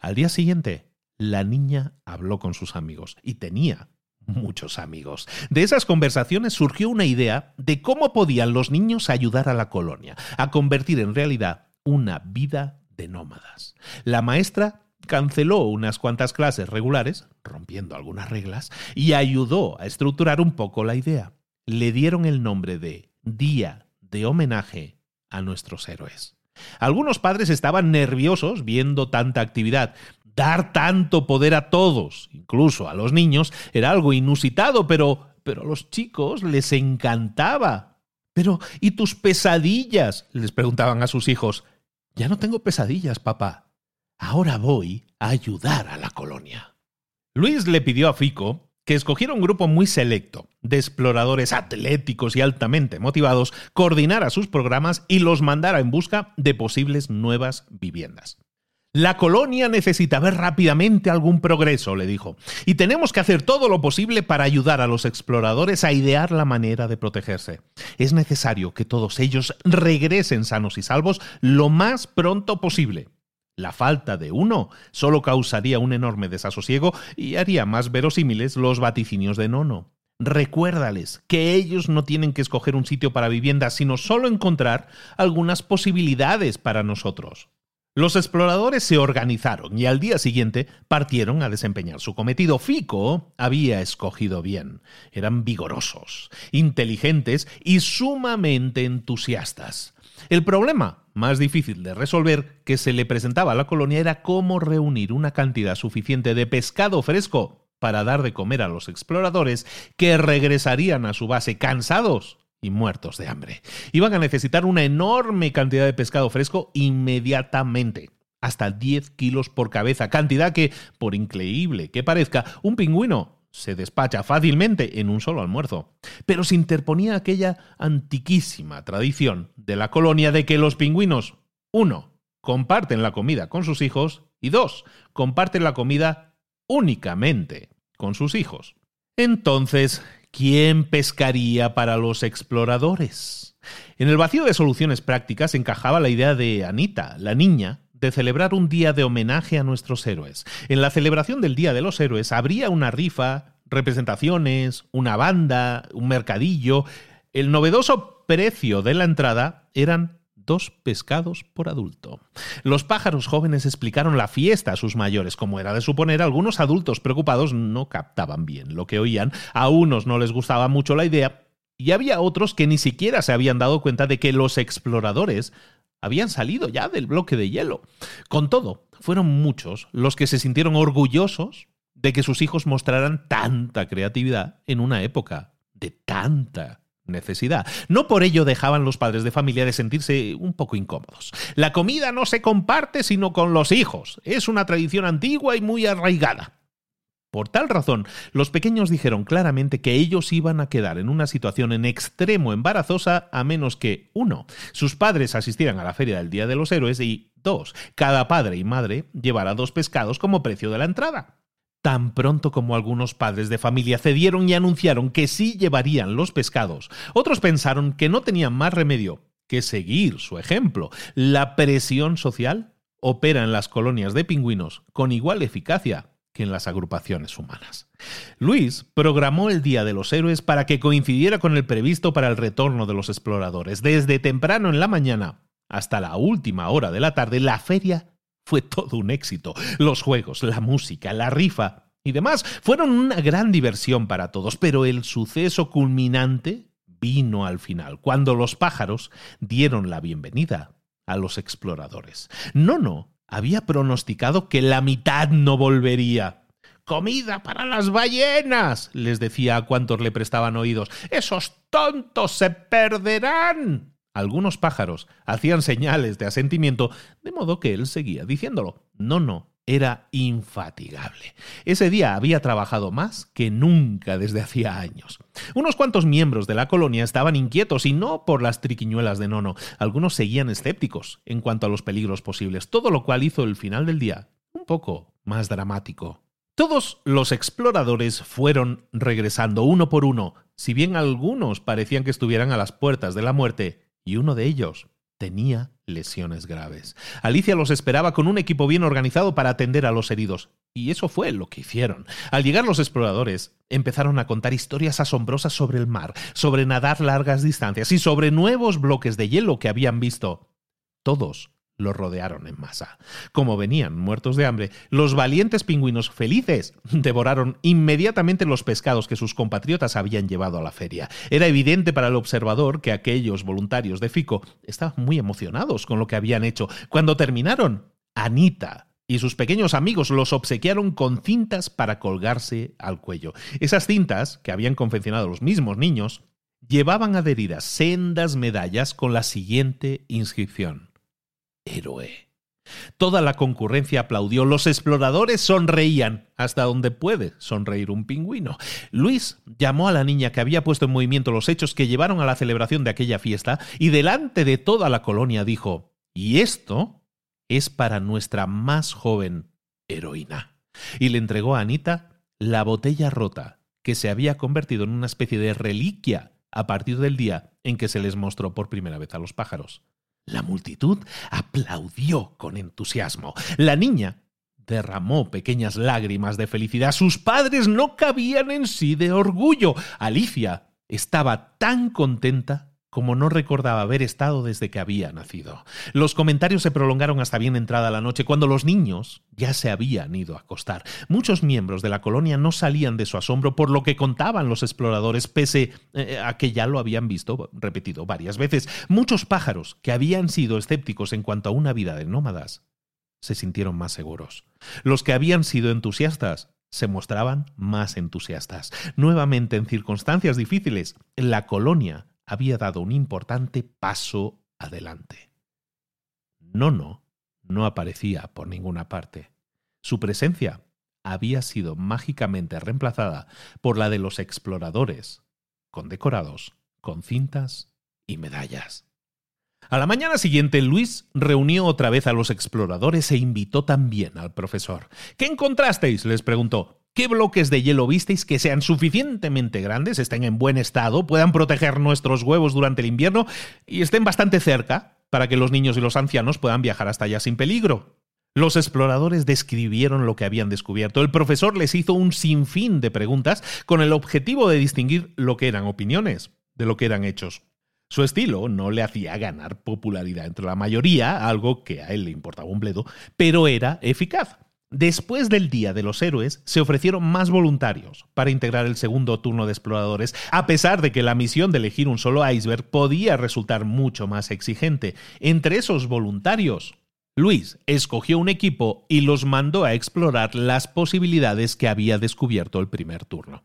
Al día siguiente, la niña habló con sus amigos, y tenía muchos amigos. De esas conversaciones surgió una idea de cómo podían los niños ayudar a la colonia, a convertir en realidad una vida de nómadas. La maestra canceló unas cuantas clases regulares, rompiendo algunas reglas, y ayudó a estructurar un poco la idea. Le dieron el nombre de Día de homenaje a nuestros héroes. Algunos padres estaban nerviosos viendo tanta actividad. Dar tanto poder a todos, incluso a los niños, era algo inusitado, pero, pero a los chicos les encantaba. Pero, ¿y tus pesadillas? les preguntaban a sus hijos. Ya no tengo pesadillas, papá. Ahora voy a ayudar a la colonia. Luis le pidió a Fico que escogiera un grupo muy selecto de exploradores atléticos y altamente motivados, coordinara sus programas y los mandara en busca de posibles nuevas viviendas. La colonia necesita ver rápidamente algún progreso, le dijo, y tenemos que hacer todo lo posible para ayudar a los exploradores a idear la manera de protegerse. Es necesario que todos ellos regresen sanos y salvos lo más pronto posible. La falta de uno solo causaría un enorme desasosiego y haría más verosímiles los vaticinios de Nono. Recuérdales que ellos no tienen que escoger un sitio para vivienda, sino solo encontrar algunas posibilidades para nosotros. Los exploradores se organizaron y al día siguiente partieron a desempeñar su cometido. Fico había escogido bien. Eran vigorosos, inteligentes y sumamente entusiastas. El problema más difícil de resolver que se le presentaba a la colonia era cómo reunir una cantidad suficiente de pescado fresco para dar de comer a los exploradores que regresarían a su base cansados y muertos de hambre. Iban a necesitar una enorme cantidad de pescado fresco inmediatamente, hasta 10 kilos por cabeza, cantidad que, por increíble que parezca, un pingüino se despacha fácilmente en un solo almuerzo. Pero se interponía aquella antiquísima tradición de la colonia de que los pingüinos, uno, comparten la comida con sus hijos y dos, comparten la comida únicamente con sus hijos. Entonces, ¿Quién pescaría para los exploradores? En el vacío de soluciones prácticas encajaba la idea de Anita, la niña, de celebrar un día de homenaje a nuestros héroes. En la celebración del Día de los Héroes habría una rifa, representaciones, una banda, un mercadillo. El novedoso precio de la entrada eran dos pescados por adulto. Los pájaros jóvenes explicaron la fiesta a sus mayores. Como era de suponer, algunos adultos preocupados no captaban bien lo que oían, a unos no les gustaba mucho la idea, y había otros que ni siquiera se habían dado cuenta de que los exploradores habían salido ya del bloque de hielo. Con todo, fueron muchos los que se sintieron orgullosos de que sus hijos mostraran tanta creatividad en una época de tanta necesidad. No por ello dejaban los padres de familia de sentirse un poco incómodos. La comida no se comparte sino con los hijos. Es una tradición antigua y muy arraigada. Por tal razón, los pequeños dijeron claramente que ellos iban a quedar en una situación en extremo embarazosa a menos que, uno, sus padres asistieran a la feria del Día de los Héroes y, dos, cada padre y madre llevara dos pescados como precio de la entrada. Tan pronto como algunos padres de familia cedieron y anunciaron que sí llevarían los pescados, otros pensaron que no tenían más remedio que seguir su ejemplo. La presión social opera en las colonias de pingüinos con igual eficacia que en las agrupaciones humanas. Luis programó el Día de los Héroes para que coincidiera con el previsto para el retorno de los exploradores. Desde temprano en la mañana hasta la última hora de la tarde, la feria fue todo un éxito. Los juegos, la música, la rifa y demás fueron una gran diversión para todos, pero el suceso culminante vino al final, cuando los pájaros dieron la bienvenida a los exploradores. No, no, había pronosticado que la mitad no volvería. Comida para las ballenas, les decía a cuantos le prestaban oídos. Esos tontos se perderán. Algunos pájaros hacían señales de asentimiento, de modo que él seguía diciéndolo. No, no, era infatigable. Ese día había trabajado más que nunca desde hacía años. Unos cuantos miembros de la colonia estaban inquietos y no por las triquiñuelas de Nono. Algunos seguían escépticos en cuanto a los peligros posibles, todo lo cual hizo el final del día un poco más dramático. Todos los exploradores fueron regresando uno por uno, si bien algunos parecían que estuvieran a las puertas de la muerte, y uno de ellos tenía lesiones graves. Alicia los esperaba con un equipo bien organizado para atender a los heridos. Y eso fue lo que hicieron. Al llegar los exploradores, empezaron a contar historias asombrosas sobre el mar, sobre nadar largas distancias y sobre nuevos bloques de hielo que habían visto. Todos los rodearon en masa. Como venían muertos de hambre, los valientes pingüinos felices devoraron inmediatamente los pescados que sus compatriotas habían llevado a la feria. Era evidente para el observador que aquellos voluntarios de Fico estaban muy emocionados con lo que habían hecho. Cuando terminaron, Anita y sus pequeños amigos los obsequiaron con cintas para colgarse al cuello. Esas cintas, que habían confeccionado los mismos niños, llevaban adheridas sendas medallas con la siguiente inscripción héroe. Toda la concurrencia aplaudió, los exploradores sonreían, hasta donde puede sonreír un pingüino. Luis llamó a la niña que había puesto en movimiento los hechos que llevaron a la celebración de aquella fiesta y delante de toda la colonia dijo, y esto es para nuestra más joven heroína. Y le entregó a Anita la botella rota, que se había convertido en una especie de reliquia a partir del día en que se les mostró por primera vez a los pájaros. La multitud aplaudió con entusiasmo. La niña derramó pequeñas lágrimas de felicidad. Sus padres no cabían en sí de orgullo. Alicia estaba tan contenta como no recordaba haber estado desde que había nacido. Los comentarios se prolongaron hasta bien entrada la noche, cuando los niños ya se habían ido a acostar. Muchos miembros de la colonia no salían de su asombro por lo que contaban los exploradores, pese eh, a que ya lo habían visto repetido varias veces. Muchos pájaros, que habían sido escépticos en cuanto a una vida de nómadas, se sintieron más seguros. Los que habían sido entusiastas se mostraban más entusiastas. Nuevamente, en circunstancias difíciles, la colonia había dado un importante paso adelante. Nono no aparecía por ninguna parte. Su presencia había sido mágicamente reemplazada por la de los exploradores, condecorados con cintas y medallas. A la mañana siguiente, Luis reunió otra vez a los exploradores e invitó también al profesor. ¿Qué encontrasteis? les preguntó. ¿Qué bloques de hielo visteis que sean suficientemente grandes, estén en buen estado, puedan proteger nuestros huevos durante el invierno y estén bastante cerca para que los niños y los ancianos puedan viajar hasta allá sin peligro? Los exploradores describieron lo que habían descubierto. El profesor les hizo un sinfín de preguntas con el objetivo de distinguir lo que eran opiniones de lo que eran hechos. Su estilo no le hacía ganar popularidad entre la mayoría, algo que a él le importaba un bledo, pero era eficaz. Después del Día de los Héroes, se ofrecieron más voluntarios para integrar el segundo turno de exploradores, a pesar de que la misión de elegir un solo iceberg podía resultar mucho más exigente. Entre esos voluntarios, Luis escogió un equipo y los mandó a explorar las posibilidades que había descubierto el primer turno.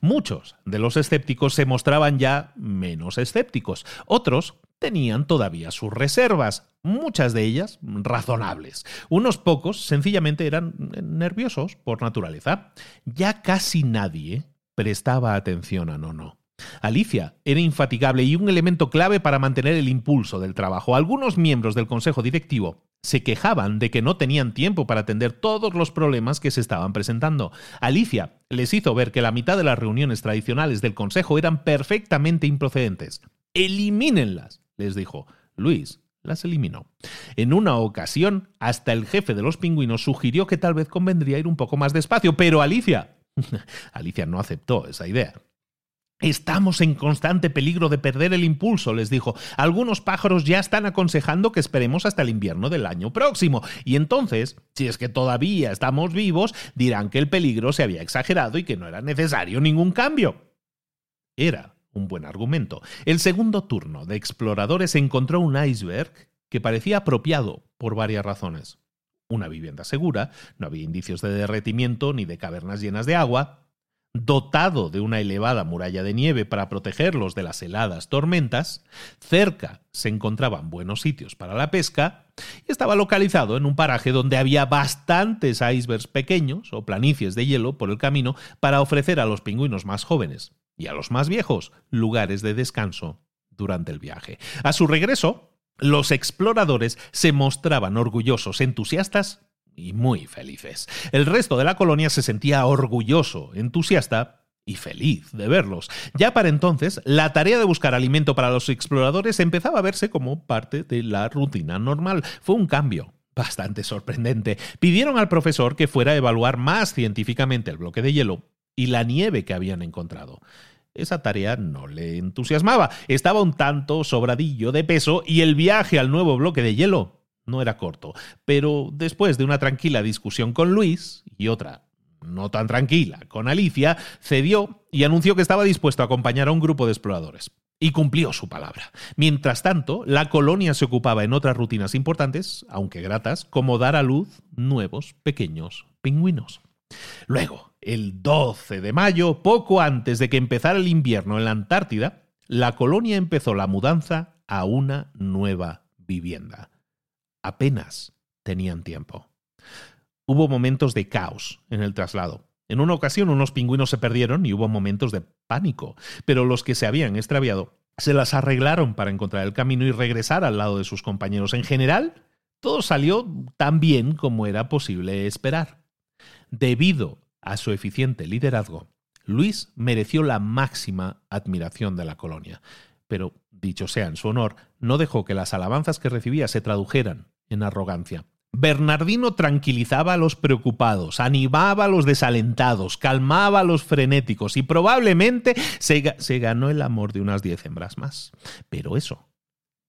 Muchos de los escépticos se mostraban ya menos escépticos, otros tenían todavía sus reservas, muchas de ellas razonables. Unos pocos sencillamente eran nerviosos por naturaleza. Ya casi nadie prestaba atención a Nono. Alicia era infatigable y un elemento clave para mantener el impulso del trabajo. Algunos miembros del consejo directivo se quejaban de que no tenían tiempo para atender todos los problemas que se estaban presentando. Alicia les hizo ver que la mitad de las reuniones tradicionales del consejo eran perfectamente improcedentes. Elimínenlas les dijo. Luis las eliminó. En una ocasión, hasta el jefe de los pingüinos sugirió que tal vez convendría ir un poco más despacio, pero Alicia... Alicia no aceptó esa idea. Estamos en constante peligro de perder el impulso, les dijo. Algunos pájaros ya están aconsejando que esperemos hasta el invierno del año próximo. Y entonces, si es que todavía estamos vivos, dirán que el peligro se había exagerado y que no era necesario ningún cambio. Era un buen argumento. El segundo turno de exploradores encontró un iceberg que parecía apropiado por varias razones. Una vivienda segura, no había indicios de derretimiento ni de cavernas llenas de agua, dotado de una elevada muralla de nieve para protegerlos de las heladas tormentas, cerca se encontraban buenos sitios para la pesca y estaba localizado en un paraje donde había bastantes icebergs pequeños o planicies de hielo por el camino para ofrecer a los pingüinos más jóvenes y a los más viejos lugares de descanso durante el viaje. A su regreso, los exploradores se mostraban orgullosos, entusiastas y muy felices. El resto de la colonia se sentía orgulloso, entusiasta y feliz de verlos. Ya para entonces, la tarea de buscar alimento para los exploradores empezaba a verse como parte de la rutina normal. Fue un cambio bastante sorprendente. Pidieron al profesor que fuera a evaluar más científicamente el bloque de hielo y la nieve que habían encontrado. Esa tarea no le entusiasmaba. Estaba un tanto sobradillo de peso y el viaje al nuevo bloque de hielo no era corto. Pero después de una tranquila discusión con Luis y otra no tan tranquila con Alicia, cedió y anunció que estaba dispuesto a acompañar a un grupo de exploradores. Y cumplió su palabra. Mientras tanto, la colonia se ocupaba en otras rutinas importantes, aunque gratas, como dar a luz nuevos pequeños pingüinos. Luego, el 12 de mayo, poco antes de que empezara el invierno en la Antártida, la colonia empezó la mudanza a una nueva vivienda. Apenas tenían tiempo. Hubo momentos de caos en el traslado. En una ocasión unos pingüinos se perdieron y hubo momentos de pánico, pero los que se habían extraviado se las arreglaron para encontrar el camino y regresar al lado de sus compañeros. En general, todo salió tan bien como era posible esperar. Debido a su eficiente liderazgo, Luis mereció la máxima admiración de la colonia, pero, dicho sea en su honor, no dejó que las alabanzas que recibía se tradujeran en arrogancia. Bernardino tranquilizaba a los preocupados, animaba a los desalentados, calmaba a los frenéticos y probablemente se, ganó el amor de unas diez hembras más. Pero eso,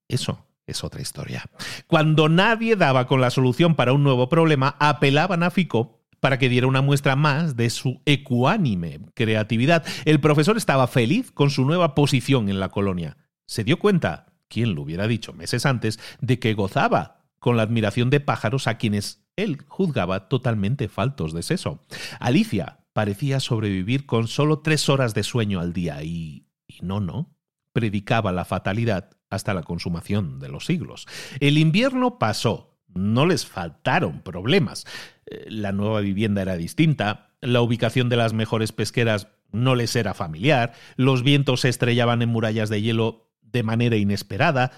eso es otra historia. Cuando nadie daba con la solución para un nuevo problema, apelaban a Ficó para que diera una muestra más de su ecuánime creatividad. El profesor estaba feliz con su nueva posición en la colonia. Se dio cuenta, quién lo hubiera dicho meses antes, de que gozaba con la admiración de pájaros a quienes él juzgaba totalmente faltos de seso. Alicia parecía sobrevivir con solo tres horas de sueño al día y... y no, no. Predicaba la fatalidad hasta la consumación de los siglos. El invierno pasó, no les faltaron problemas. Eh, la nueva vivienda era distinta, la ubicación de las mejores pesqueras no les era familiar, los vientos se estrellaban en murallas de hielo de manera inesperada,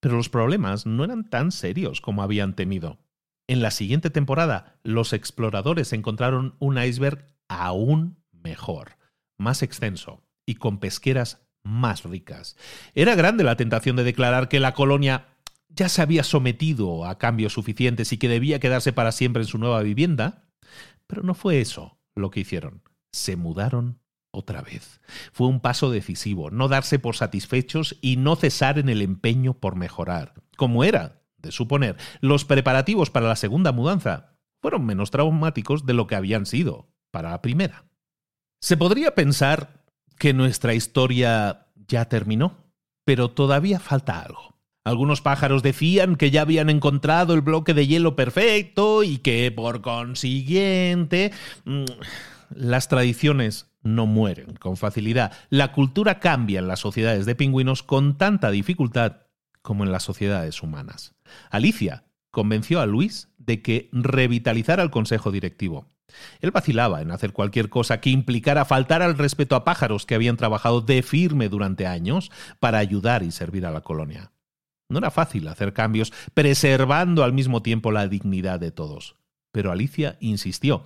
pero los problemas no eran tan serios como habían temido. En la siguiente temporada, los exploradores encontraron un iceberg aún mejor, más extenso y con pesqueras más ricas. Era grande la tentación de declarar que la colonia ya se había sometido a cambios suficientes y que debía quedarse para siempre en su nueva vivienda, pero no fue eso lo que hicieron. Se mudaron otra vez. Fue un paso decisivo, no darse por satisfechos y no cesar en el empeño por mejorar. Como era de suponer, los preparativos para la segunda mudanza fueron menos traumáticos de lo que habían sido para la primera. Se podría pensar que nuestra historia ya terminó, pero todavía falta algo. Algunos pájaros decían que ya habían encontrado el bloque de hielo perfecto y que por consiguiente mm, las tradiciones no mueren con facilidad. La cultura cambia en las sociedades de pingüinos con tanta dificultad como en las sociedades humanas. Alicia convenció a Luis de que revitalizara el consejo directivo. Él vacilaba en hacer cualquier cosa que implicara faltar al respeto a pájaros que habían trabajado de firme durante años para ayudar y servir a la colonia. No era fácil hacer cambios preservando al mismo tiempo la dignidad de todos. Pero Alicia insistió.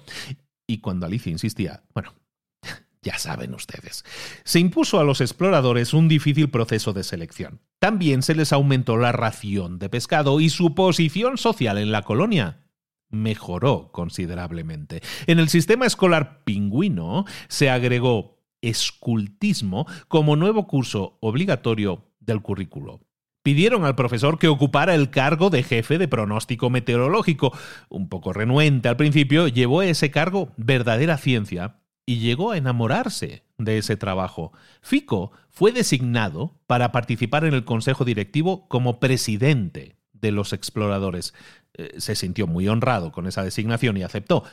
Y cuando Alicia insistía, bueno, Ya saben ustedes. Se impuso a los exploradores un difícil proceso de selección. También se les aumentó la ración de pescado y su posición social en la colonia mejoró considerablemente. En el sistema escolar pingüino se agregó escultismo como nuevo curso obligatorio del currículo. Pidieron al profesor que ocupara el cargo de jefe de pronóstico meteorológico. Un poco renuente al principio, llevó ese cargo verdadera ciencia y llegó a enamorarse de ese trabajo. Fico fue designado para participar en el consejo directivo como presidente de los exploradores. Eh, se sintió muy honrado con esa designación y aceptó.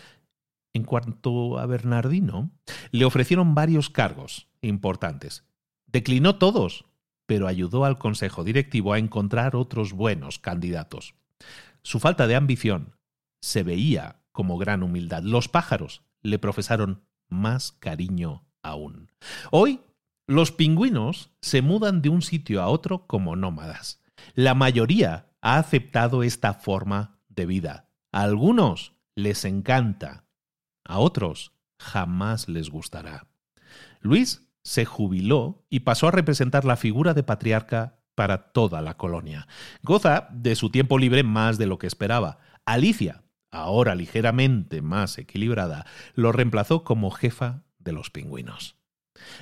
En cuanto a Bernardino, le ofrecieron varios cargos importantes. Declinó todos, pero ayudó al consejo directivo a encontrar otros buenos candidatos. Su falta de ambición se veía como gran humildad. Los pájaros le profesaron más cariño aún. Hoy, los pingüinos se mudan de un sitio a otro como nómadas. La mayoría ha aceptado esta forma de vida. A algunos les encanta, a otros jamás les gustará. Luis se jubiló y pasó a representar la figura de patriarca para toda la colonia. Goza de su tiempo libre más de lo que esperaba. Alicia ahora ligeramente más equilibrada, lo reemplazó como jefa de los pingüinos.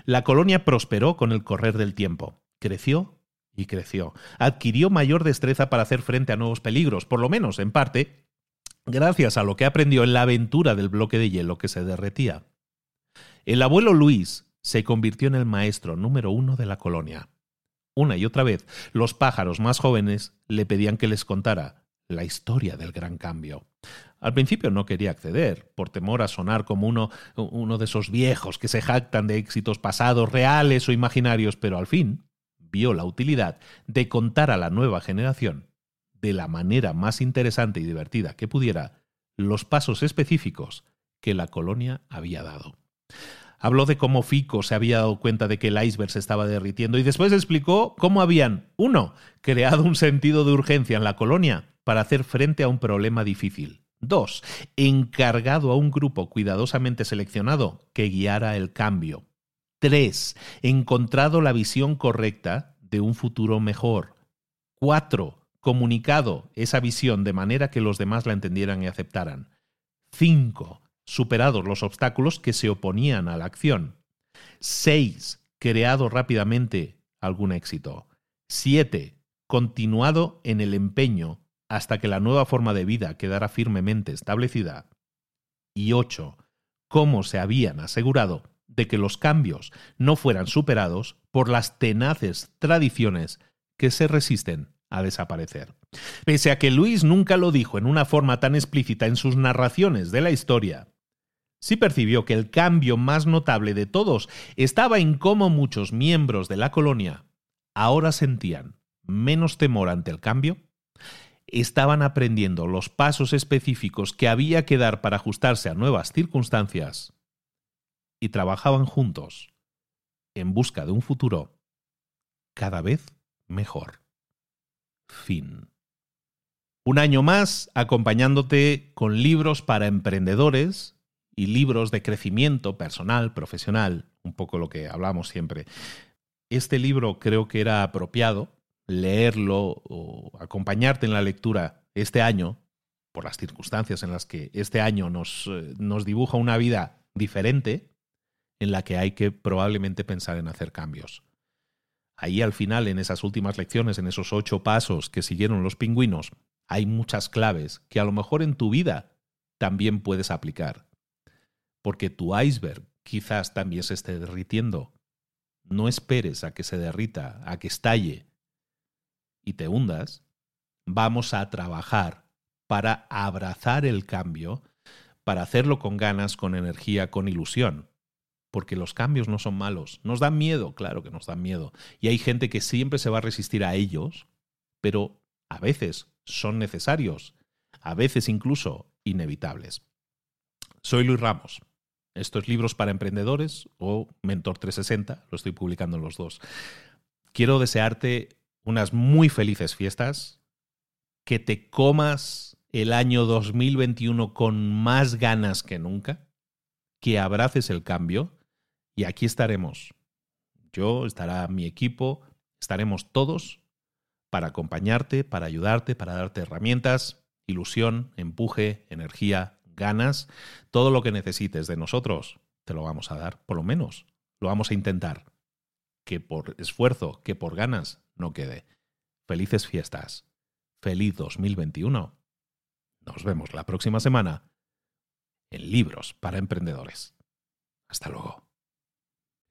La colonia prosperó con el correr del tiempo. Creció y creció. Adquirió mayor destreza para hacer frente a nuevos peligros, por lo menos en parte, gracias a lo que aprendió en la aventura del bloque de hielo que se derretía. El abuelo Luis se convirtió en el maestro número uno de la colonia. Una y otra vez, los pájaros más jóvenes le pedían que les contara la historia del gran cambio. Al principio no quería acceder, por temor a sonar como uno, de esos viejos que se jactan de éxitos pasados, reales o imaginarios, pero al fin vio la utilidad de contar a la nueva generación, de la manera más interesante y divertida que pudiera, los pasos específicos que la colonia había dado. Habló de cómo Fico se había dado cuenta de que el iceberg se estaba derritiendo y después explicó cómo habían, uno, creado un sentido de urgencia en la colonia para hacer frente a un problema difícil. Dos, encargado a un grupo cuidadosamente seleccionado que guiara el cambio. Tres, encontrado la visión correcta de un futuro mejor. Cuatro, comunicado esa visión de manera que los demás la entendieran y aceptaran. Cinco, superados los obstáculos que se oponían a la acción. Seis, creado rápidamente algún éxito. Siete, continuado en el empeño hasta que la nueva forma de vida quedara firmemente establecida. Y ocho, cómo se habían asegurado de que los cambios no fueran superados por las tenaces tradiciones que se resisten a desaparecer. Pese a que Luis nunca lo dijo en una forma tan explícita en sus narraciones de la historia, sí percibió que el cambio más notable de todos estaba en cómo muchos miembros de la colonia ahora sentían menos temor ante el cambio estaban aprendiendo los pasos específicos que había que dar para ajustarse a nuevas circunstancias y trabajaban juntos en busca de un futuro cada vez mejor. Fin. Un año más acompañándote con libros para emprendedores y libros de crecimiento personal, profesional, un poco lo que hablamos siempre. Este libro creo que era apropiado leerlo o acompañarte en la lectura este año, por las circunstancias en las que este año nos, eh, nos dibuja una vida diferente, en la que hay que probablemente pensar en hacer cambios. Ahí al final, en esas últimas lecciones, en esos ocho pasos que siguieron los pingüinos, hay muchas claves que a lo mejor en tu vida también puedes aplicar. Porque tu iceberg quizás también se esté derritiendo. No esperes a que se derrita, a que estalle, y te hundas, vamos a trabajar para abrazar el cambio, para hacerlo con ganas, con energía, con ilusión. Porque los cambios no son malos. Nos dan miedo, claro que nos dan miedo. Y hay gente que siempre se va a resistir a ellos, pero a veces son necesarios, a veces incluso inevitables. Soy Luis Ramos. Estos libros para emprendedores o Mentor 360, lo estoy publicando en los dos. Quiero desearte unas muy felices fiestas, que te comas el año 2021 con más ganas que nunca, que abraces el cambio Y aquí estaremos. Yo, estará mi equipo, estaremos todos para acompañarte, para ayudarte, para darte herramientas, ilusión, empuje, energía, ganas, todo lo que necesites de nosotros, te lo vamos a dar, por lo menos, lo vamos a intentar. Que por esfuerzo, que por ganas, no quede. Felices fiestas. Feliz 2021. Nos vemos la próxima semana en Libros para Emprendedores. Hasta luego.